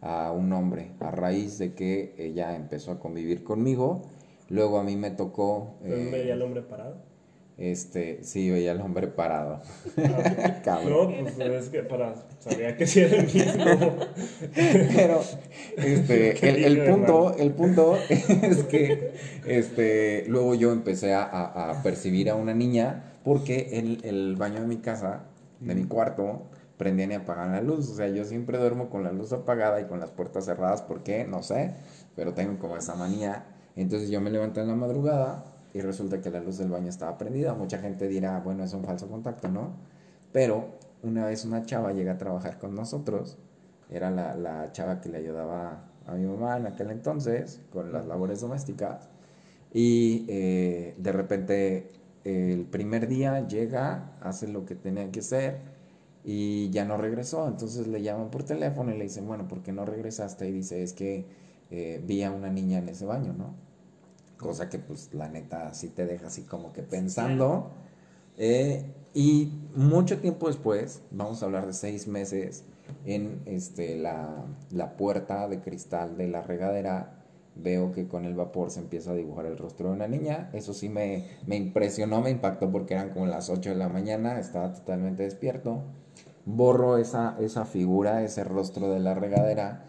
a un hombre a raíz de que ella empezó a convivir conmigo. Luego a mí me tocó... Eh, ¿Veía al hombre parado? Este, sí, veía al hombre parado. Ah, no, pues es que para, sabía que sí era el mismo. Pero, este, el, el punto, el punto es que, este, luego yo empecé a, a percibir a una niña porque el, el baño de mi casa, de mi cuarto, prendían y apagaban la luz. O sea, yo siempre duermo con la luz apagada y con las puertas cerradas. ¿Por qué? No sé, pero tengo como esa manía. Entonces yo me levanté en la madrugada y resulta que la luz del baño estaba prendida. Mucha gente dirá, bueno, es un falso contacto, ¿no? Pero una vez una chava llega a trabajar con nosotros. Era la, la chava que le ayudaba a mi mamá en aquel entonces con las labores domésticas. Y eh, de repente el primer día llega, hace lo que tenía que hacer y ya no regresó. Entonces le llaman por teléfono y le dicen, bueno, ¿por qué no regresaste? Y dice, es que eh, vi a una niña en ese baño, ¿no? Cosa que pues la neta sí te deja así como que pensando. Eh, y mucho tiempo después, vamos a hablar de seis meses, en este, la, la puerta de cristal de la regadera veo que con el vapor se empieza a dibujar el rostro de una niña. Eso sí me, me impresionó, me impactó porque eran como las 8 de la mañana, estaba totalmente despierto borro esa, esa figura, ese rostro de la regadera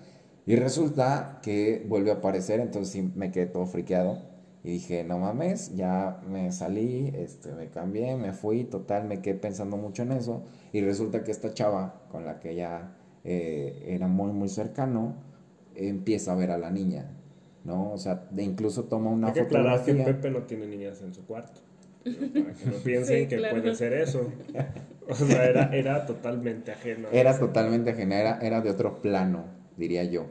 y resulta que vuelve a aparecer, entonces sí me quedé todo friqueado y dije, no mames, ya me salí, este, me cambié, me fui, total, me quedé pensando mucho en eso y resulta que esta chava con la que ya eh, era muy, muy cercano, empieza a ver a la niña, ¿no? O sea, de incluso toma una Hay que fotografía. que Pepe no tiene niñas en su cuarto. Para que no piensen que puede ser eso. O sea, era, era totalmente ajeno. Era totalmente ajena, era, era de otro plano, diría yo.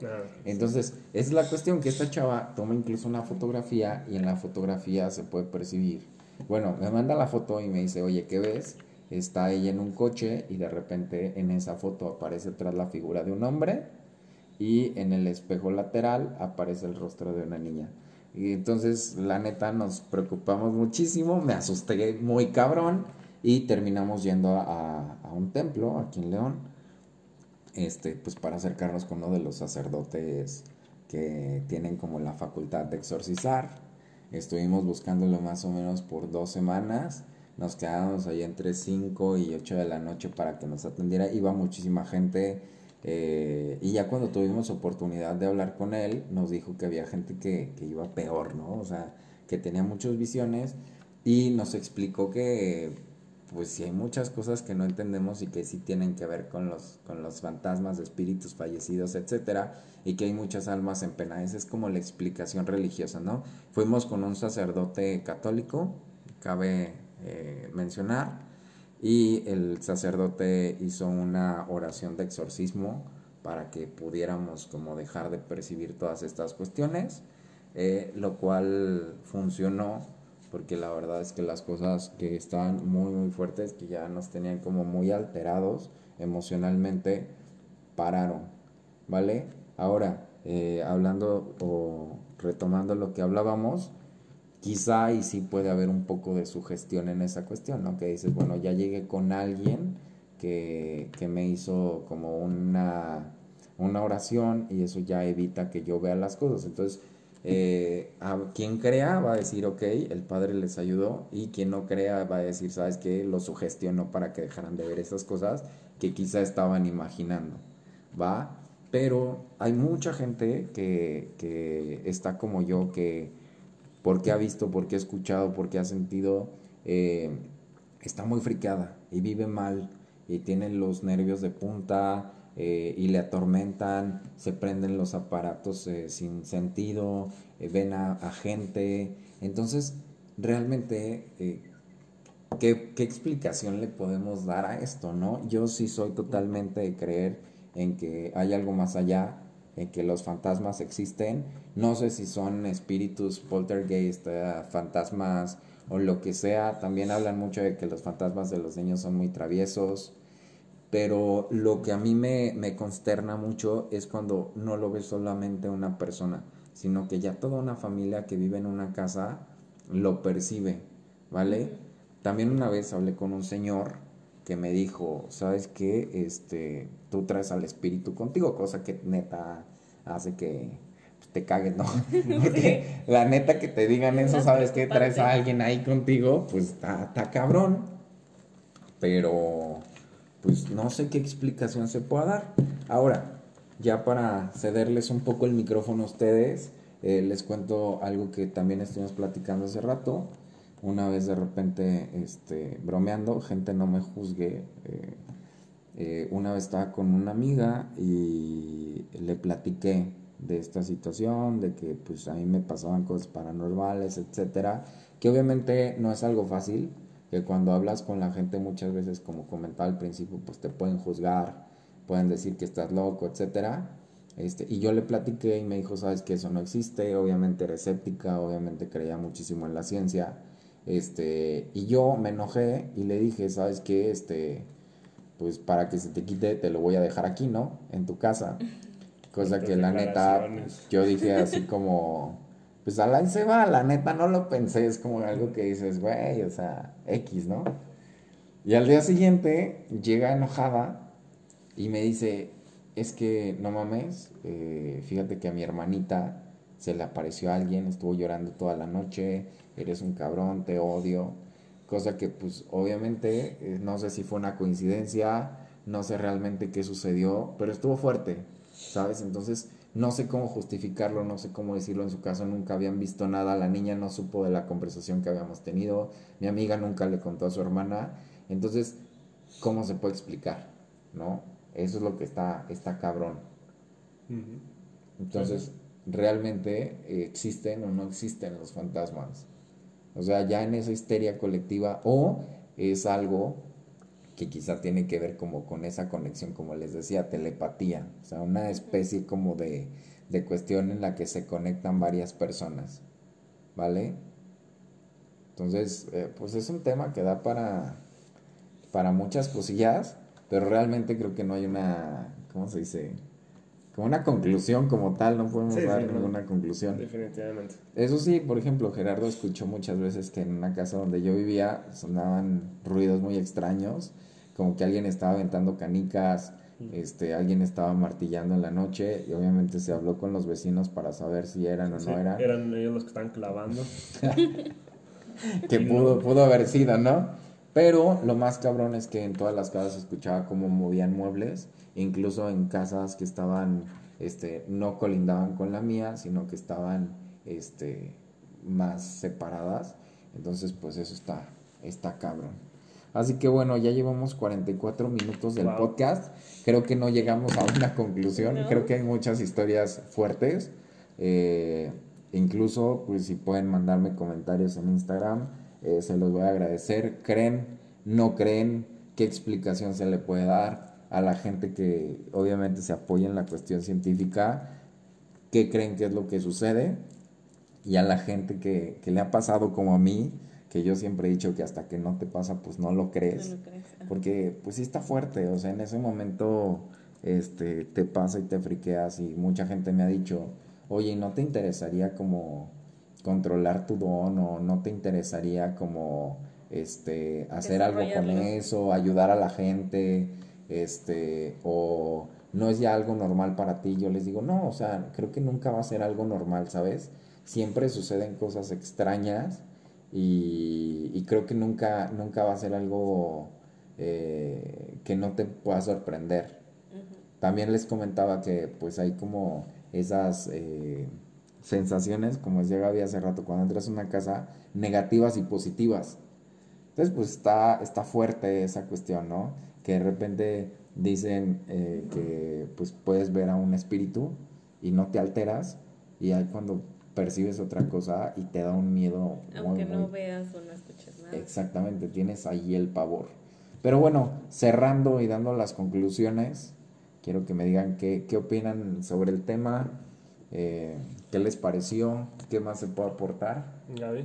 Entonces, es la cuestión que esta chava toma incluso una fotografía y en la fotografía se puede percibir. Bueno, me manda la foto y me dice, oye, ¿qué ves? Está ella en un coche y de repente en esa foto aparece atrás la figura de un hombre y en el espejo lateral aparece el rostro de una niña. Y entonces, la neta, nos preocupamos muchísimo, me asusté muy cabrón y terminamos yendo a, a un templo aquí en León, este, pues para acercarnos con uno de los sacerdotes que tienen como la facultad de exorcizar. Estuvimos buscándolo más o menos por dos semanas. Nos quedábamos ahí entre 5 y 8 de la noche para que nos atendiera. Iba muchísima gente. Eh, y ya cuando tuvimos oportunidad de hablar con él, nos dijo que había gente que, que iba peor, ¿no? O sea, que tenía muchas visiones. Y nos explicó que pues sí hay muchas cosas que no entendemos y que sí tienen que ver con los, con los fantasmas, espíritus fallecidos, etcétera, y que hay muchas almas en pena. Esa es como la explicación religiosa, ¿no? Fuimos con un sacerdote católico, cabe eh, mencionar, y el sacerdote hizo una oración de exorcismo para que pudiéramos como dejar de percibir todas estas cuestiones, eh, lo cual funcionó porque la verdad es que las cosas que estaban muy muy fuertes, que ya nos tenían como muy alterados emocionalmente, pararon, ¿vale? Ahora, eh, hablando o retomando lo que hablábamos, quizá y sí puede haber un poco de sugestión en esa cuestión, ¿no? Que dices, bueno, ya llegué con alguien que, que me hizo como una, una oración y eso ya evita que yo vea las cosas. Entonces, eh, a quien crea va a decir, ok, el padre les ayudó, y quien no crea va a decir, sabes que lo sugestionó para que dejaran de ver esas cosas que quizá estaban imaginando, ¿va? Pero hay mucha gente que, que está como yo, que porque ha visto, porque ha escuchado, porque ha sentido, eh, está muy friqueada y vive mal y tiene los nervios de punta, eh, y le atormentan, se prenden los aparatos eh, sin sentido, eh, ven a, gente. Entonces, realmente, ¿qué, ¿qué, explicación le podemos dar a esto? ¿no? Yo sí soy totalmente de creer en que hay algo más allá, en que los fantasmas existen. No sé si son espíritus poltergeist, fantasmas o lo que sea. También hablan mucho de que los fantasmas de los niños son muy traviesos pero lo que a mí me, consterna mucho es cuando no lo ve solamente una persona, sino que ya toda una familia que vive en una casa lo percibe, ¿vale? También una vez hablé con un señor que me dijo, ¿sabes qué? Este, tú traes al espíritu contigo, cosa que neta hace que te cagues, ¿no? Porque la neta que te digan eso, ¿sabes qué? Traes a alguien ahí contigo, pues está cabrón. Pero pues no sé qué explicación se pueda dar. Ahora, ya para cederles un poco el micrófono a ustedes, eh, les cuento algo que también estuvimos platicando hace rato. Una vez de repente, este, bromeando, gente no me juzgue. Eh, eh, una vez estaba con una amiga y le platiqué de esta situación, de que pues a mí me pasaban cosas paranormales, etcétera, que obviamente no es algo fácil, que cuando hablas con la gente muchas veces, como comentaba al principio, pues te pueden juzgar, pueden decir que estás loco, etcétera. Este, y yo le platiqué y me dijo, sabes que eso no existe, obviamente era escéptica, obviamente creía muchísimo en la ciencia. Este, y yo me enojé y le dije, sabes que este, pues para que se te quite te lo voy a dejar aquí, ¿no? En tu casa. Cosa que la neta, pues, yo dije así como, pues a la se va, la neta no lo pensé, es como algo que dices, güey, o sea, X, ¿no? Y al día siguiente llega enojada y me dice, es que no mames, eh, fíjate que a mi hermanita se le apareció alguien, estuvo llorando toda la noche, eres un cabrón, te odio, cosa que pues obviamente eh, no sé si fue una coincidencia, no sé realmente qué sucedió, pero estuvo fuerte, ¿sabes? Entonces no sé cómo justificarlo, no sé cómo decirlo en su caso, nunca habían visto nada, la niña no supo de la conversación que habíamos tenido, mi amiga nunca le contó a su hermana, entonces, ¿cómo se puede explicar? ¿No? Eso es lo que está, está cabrón. Entonces, ¿realmente existen o no existen los fantasmas? O sea, ya en esa histeria colectiva, o es algo que quizá tiene que ver como con esa conexión, como les decía, telepatía, o sea, una especie como de, de cuestión en la que se conectan varias personas, ¿vale? Entonces, eh, pues es un tema que da para, para muchas cosillas, pero realmente creo que no hay una, ¿cómo se dice? Como una conclusión como tal, no podemos Sí, sí, dar no. ninguna conclusión. Definitivamente. Eso sí, por ejemplo, Gerardo escuchó muchas veces que en una casa donde yo vivía sonaban ruidos muy extraños, como que alguien estaba aventando canicas, este, alguien estaba martillando en la noche y obviamente se habló con los vecinos para saber si eran o Sí, no eran, eran ellos los que estaban clavando. que pudo, no. pudo haber sido, ¿no? Pero lo más cabrón es que en todas las casas se escuchaba cómo movían muebles, incluso en casas que estaban, este, no colindaban con la mía, sino que estaban, este, más separadas. Entonces, pues eso está, está cabrón. Así que bueno, ya llevamos 44 minutos del Wow. podcast. Creo que no llegamos a una conclusión. No. Creo que hay muchas historias fuertes. Eh, incluso, pues si pueden mandarme comentarios en Instagram, eh, se los voy a agradecer. ¿Creen? ¿No creen? ¿Qué explicación se le puede dar a la gente que obviamente se apoya en la cuestión científica? ¿Qué creen que es lo que sucede? Y a la gente que, que le ha pasado como a mí, que yo siempre he dicho que hasta que no te pasa, pues no lo crees. No lo crees. Porque pues sí está fuerte, o sea, en ese momento este, te pasa y te friqueas y mucha gente me ha dicho, oye, ¿y ¿no te interesaría como controlar tu don o no te interesaría como este, hacer algo con eso, ayudar a la gente, este, o no es ya algo normal para ti? Yo les digo, no, o sea, creo que nunca va a ser algo normal, ¿sabes? Siempre suceden cosas extrañas y, y creo que nunca, nunca va a ser algo eh, que no te pueda sorprender. También les comentaba que pues hay como esas eh, sensaciones, como decía Gaby hace rato, cuando entras a una casa, negativas y positivas. Entonces pues está, está fuerte esa cuestión, ¿no? Que de repente dicen eh, que pues puedes ver a un espíritu y no te alteras y ahí cuando percibes otra cosa y te da un miedo muy, Aunque no muy veas o no escuches nada. Exactamente, tienes ahí el pavor. Pero bueno, cerrando y dando las conclusiones, quiero que me digan qué, qué opinan sobre el tema, eh, qué les pareció, qué más se puede aportar. Gaby.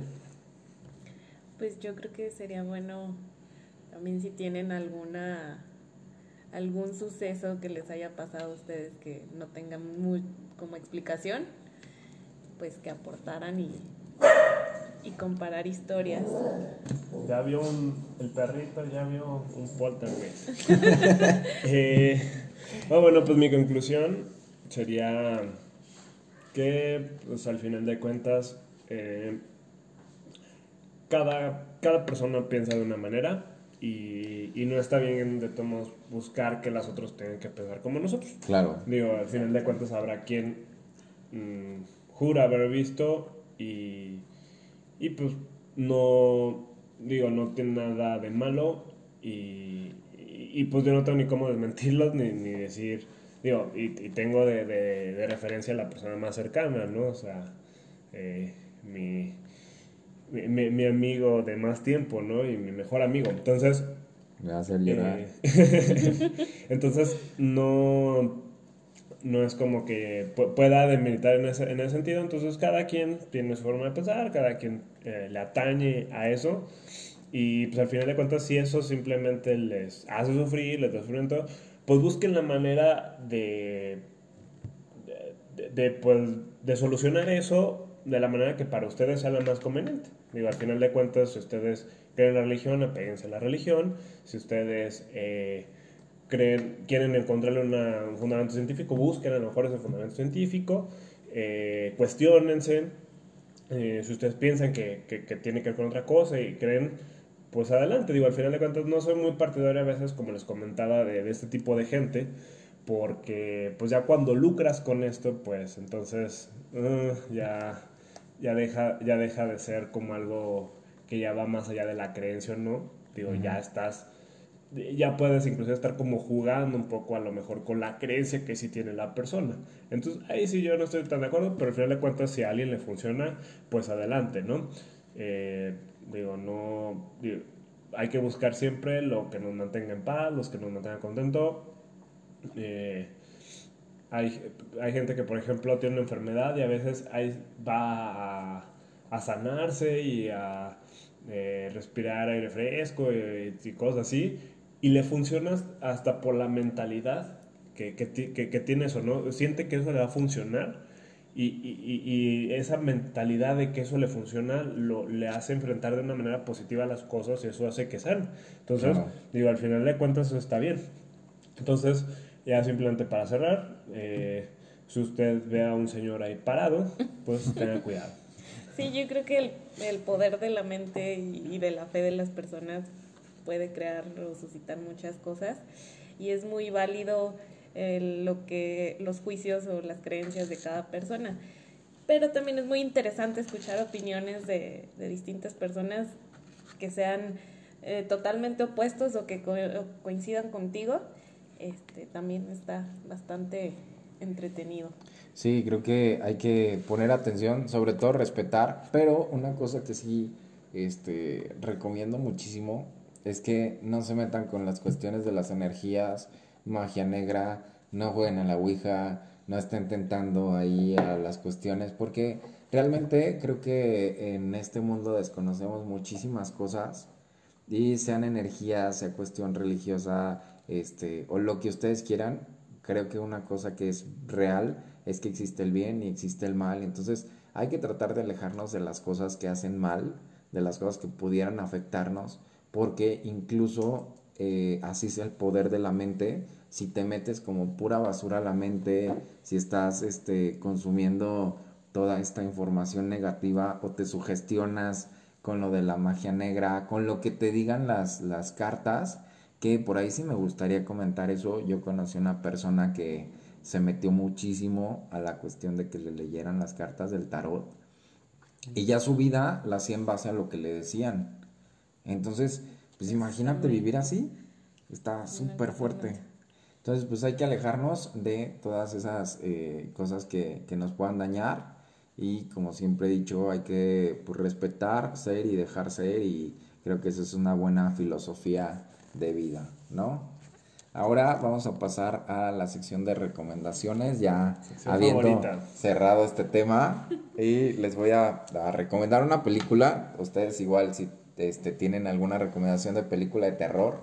Pues yo creo que sería bueno también si tienen alguna algún suceso que les haya pasado a ustedes que no tengan muy como explicación, pues que aportaran y, y comparar historias. Ya vio un, el perrito, ya vio un poltergeist. eh, ah, bueno, pues mi conclusión sería que, pues al final de cuentas, eh, cada, cada persona piensa de una manera y, y no está bien de todos buscar que las otras tengan que pensar como nosotros. Claro, Digo, al final de cuentas habrá quien mm, jura haber visto y, y pues no, digo, no tiene nada de malo y, y, y, pues yo no tengo ni cómo desmentirlos ni, ni decir, digo, y, y tengo de, de, de referencia a la persona más cercana, ¿no? O sea, eh, mi, mi, mi- mi amigo de más tiempo, ¿no? Y mi mejor amigo. Entonces, me va a hacer llorar. eh, Entonces, no, no es como que pu- pueda demilitar en ese, en ese sentido. Entonces, cada quien tiene su forma de pensar, cada quien eh, le atañe a eso. Y pues al final de cuentas, si eso simplemente les hace sufrir, les da sufrimiento, pues busquen la manera de, de, de- pues, de solucionar eso de la manera que para ustedes sea la más conveniente. Digo, al final de cuentas, si ustedes creen en la religión, apéguense a la religión. Si ustedes eh, creen, quieren encontrarle una- un fundamento científico, busquen a lo mejor ese fundamento científico, eh, cuestionense. Eh, si ustedes piensan que, que tiene que ver con otra cosa y creen, pues adelante. Digo, al final de cuentas, no soy muy partidario a veces, como les comentaba, de, de este tipo de gente, porque pues ya cuando lucras con esto, pues entonces uh, ya, ya, deja, ya deja de ser como algo que ya va más allá de la creencia o no. Digo, ya estás, ya puedes incluso estar como jugando un poco a lo mejor con la creencia que sí tiene la persona. Entonces ahí sí yo no estoy tan de acuerdo, pero al final de cuentas si a alguien le funciona, pues adelante, ¿no? Eh, digo, no, hay que buscar siempre lo que nos mantenga en paz, los que nos mantengan contentos. Eh, hay, hay gente que, por ejemplo, tiene una enfermedad y a veces va a, sanarse y a eh, respirar aire fresco y, y cosas así. Y le funciona hasta por la mentalidad que, que, que, tiene eso, ¿no? Siente que eso le va a funcionar y, y, y, esa mentalidad de que eso le funciona lo, le hace enfrentar de una manera positiva las cosas y eso hace que sean. Entonces, digo, al final de cuentas eso está bien. Entonces, ya simplemente para cerrar, eh, si usted ve a un señor ahí parado, pues tenga cuidado. Sí, yo creo que el, el poder de la mente y, de la fe de las personas puede crear o suscitar muchas cosas y es muy válido lo que los juicios o las creencias de cada persona. Pero también es muy interesante escuchar opiniones de, de distintas personas que sean eh, totalmente opuestos o que coincidan contigo. Este, también está bastante entretenido. Sí, creo que hay que poner atención, sobre todo respetar, pero una cosa que sí este, recomiendo muchísimo es que no se metan con las cuestiones de las energías, magia negra, no jueguen a la Ouija, no estén tentando ahí a las cuestiones, porque realmente creo que en este mundo desconocemos muchísimas cosas y sean energías, sea cuestión religiosa, este, o lo que ustedes quieran, creo que una cosa que es real es que existe el bien y existe el mal, entonces hay que tratar de alejarnos de las cosas que hacen mal, de las cosas que pudieran afectarnos, porque incluso eh, así es el poder de la mente, si te metes como pura basura a la mente, si estás este, consumiendo toda esta información negativa o te sugestionas con lo de la magia negra, con lo que te digan las, las cartas, que por ahí sí me gustaría comentar eso. Yo conocí una persona que se metió muchísimo a la cuestión de que le leyeran las cartas del tarot. Y ya su vida la hacía en base a lo que le decían. Entonces, pues imagínate vivir así. Está súper fuerte. Entonces, pues hay que alejarnos de todas esas eh, cosas que, que, nos puedan dañar y como siempre he dicho, hay que pues, respetar, ser y dejar ser y creo que esa es una buena filosofía de vida, ¿no? Ahora vamos a pasar a la sección de recomendaciones, ya habiendo cerrado este tema y les voy a, a, recomendar una película. Ustedes igual si este, tienen alguna recomendación de película de terror,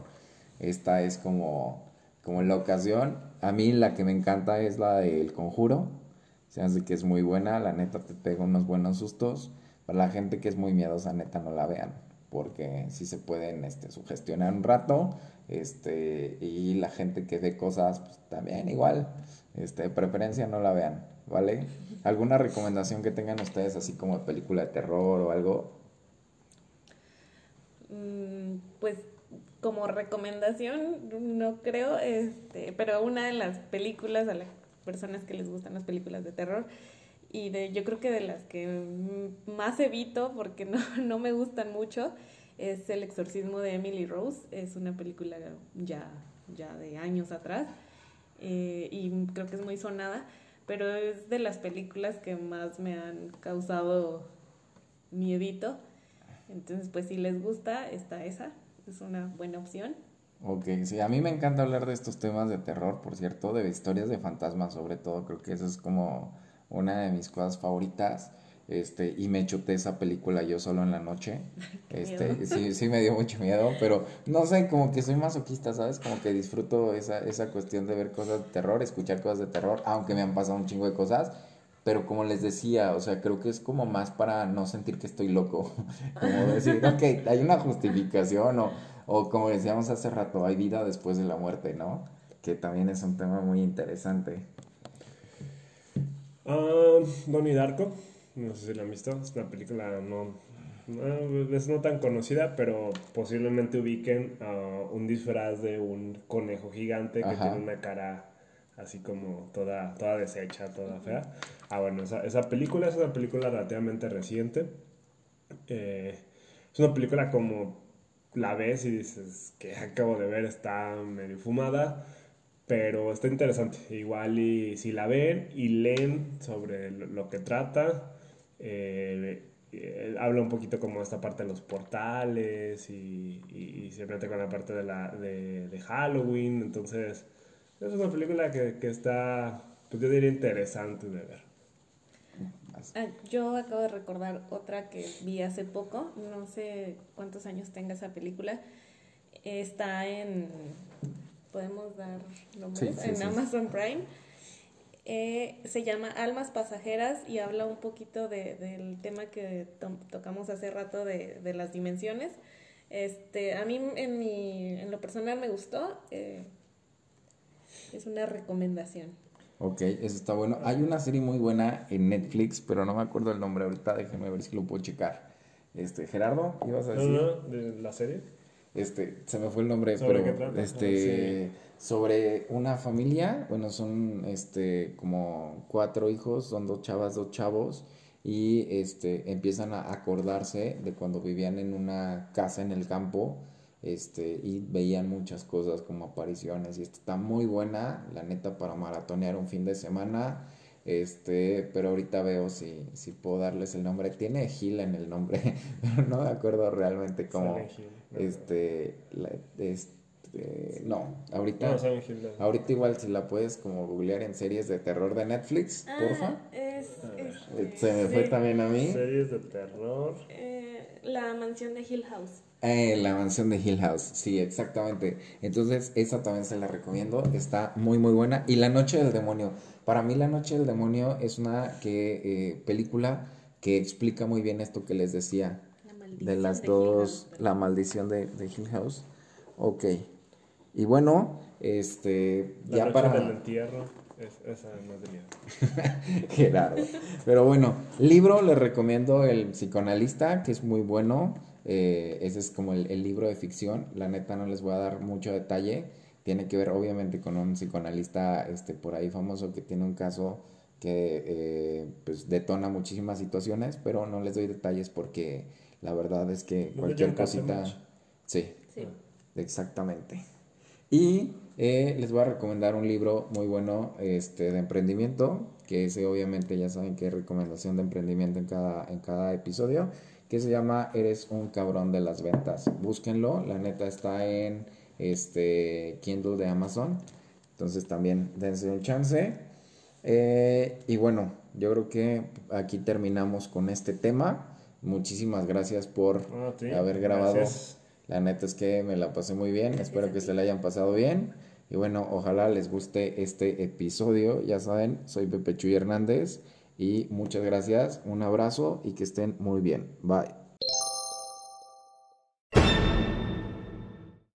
esta es como como la ocasión. A mí la que me encanta es la del conjuro. Se hace que es muy buena, la neta te pega unos buenos sustos. Para la gente que es muy miedosa, neta no la vean, porque sí se pueden este, sugestionar un rato. Este, y la gente que ve cosas, pues, también igual, este, de preferencia no la vean, ¿vale? ¿Alguna recomendación que tengan ustedes así como película de terror o algo? Mm, pues como recomendación, no creo, este, pero una de las películas a las personas que les gustan las películas de terror y de yo creo que de las que más evito porque no, no me gustan mucho es El exorcismo de Emily Rose, es una película ya, ya de años atrás eh, y creo que es muy sonada, pero es de las películas que más me han causado miedito. Entonces, pues si les gusta, está esa es una buena opción. Ok, sí, a mí me encanta hablar de estos temas de terror, por cierto, de historias de fantasmas sobre todo, creo que eso es como una de mis cosas favoritas. Este, y me chuté esa película yo solo en la noche. Este, sí, sí me dio mucho miedo, pero no sé, como que soy masoquista, ¿sabes? Como que disfruto esa, esa cuestión de ver cosas de terror, escuchar cosas de terror, aunque me han pasado un chingo de cosas pero como les decía, o sea, creo que es como más para no sentir que estoy loco, como decir, ok, hay una justificación o, o como decíamos hace rato, hay vida después de la muerte, ¿no? Que también es un tema muy interesante. Uh, Donnie Darko, no sé si la han visto, es una película no, no, es no tan conocida, pero posiblemente ubiquen a un disfraz de un conejo gigante que tiene una cara así como toda, toda deshecha, toda fea. Ah, bueno, esa, esa película es una película relativamente reciente. Eh, es una película como la ves y dices que acabo de ver, está medio fumada, pero está interesante. Igual y si la ven y leen sobre lo, que trata, eh, eh, habla un poquito como esta parte de los portales y, y, se mete con la parte de, la, de, de Halloween, entonces es una película que, que está, pues yo diría, interesante de ver. Ah, yo acabo de recordar otra que vi hace poco, no sé cuántos años tenga esa película. Está en podemos dar nombres, en Amazon Prime. Eh, se llama Almas Pasajeras y habla un poquito de, del tema que tocamos hace rato de, de, las dimensiones. Este, a mí en, mi, en lo personal me gustó. Eh, es una recomendación. Ok, eso está bueno. Hay una serie muy buena en Netflix, pero no me acuerdo el nombre ahorita. Déjenme ver si lo puedo checar. Este, Gerardo, ¿ibas a decir? No, no, de la serie. Este, se me fue el nombre, pero este sobre una familia, bueno, son este como cuatro hijos, son dos chavas, dos chavos y este empiezan a acordarse de cuando vivían en una casa en el campo este y veían muchas cosas como apariciones y está muy buena, la neta para maratonear un fin de semana. Este, pero ahorita veo si, si puedo darles el nombre. Tiene Gil en el nombre, pero no me acuerdo realmente cómo. Este, este, no, ahorita. ahorita igual si la puedes como googlear en series de terror de Netflix, ah, porfa. Es, eh, Se me fue también a mí. Series de terror. Eh, la mansión de Hill House. Eh, la mansión de Hill House, sí, exactamente. Entonces, esa también se la recomiendo. Está muy, muy buena. Y La Noche del Demonio. Para mí, La Noche del Demonio es una que, eh, película que explica muy bien esto que les decía. de las dos, La Maldición de, de, Hill House. Ok. Y bueno, este. La ya noche para. Del entierro. esa no es de miedo. Gerardo. Pero bueno, libro les recomiendo El Psicoanalista, que es muy bueno. Eh, ese es como el, libro de ficción. La neta no les voy a dar mucho detalle. Tiene que ver obviamente con un psicoanalista este, por ahí famoso que tiene un caso que eh, pues detona muchísimas situaciones, pero no les doy detalles porque la verdad es que cualquier cosita... Sí, sí, exactamente. Y eh, les voy a recomendar un libro muy bueno este, de emprendimiento, que ese obviamente ya saben que es recomendación de emprendimiento en cada, en cada episodio que se llama Eres un cabrón de las ventas. Búsquenlo, la neta está en este Kindle de Amazon. Entonces también dense un chance. Eh, y bueno, yo creo que aquí terminamos con este tema. Muchísimas gracias por haber grabado. La neta es que me la pasé muy bien. Espero que se la hayan pasado bien. Y bueno, ojalá les guste este episodio. Ya saben, soy Pepe Chuy Hernández. Y muchas gracias, un abrazo y que estén muy bien. Bye.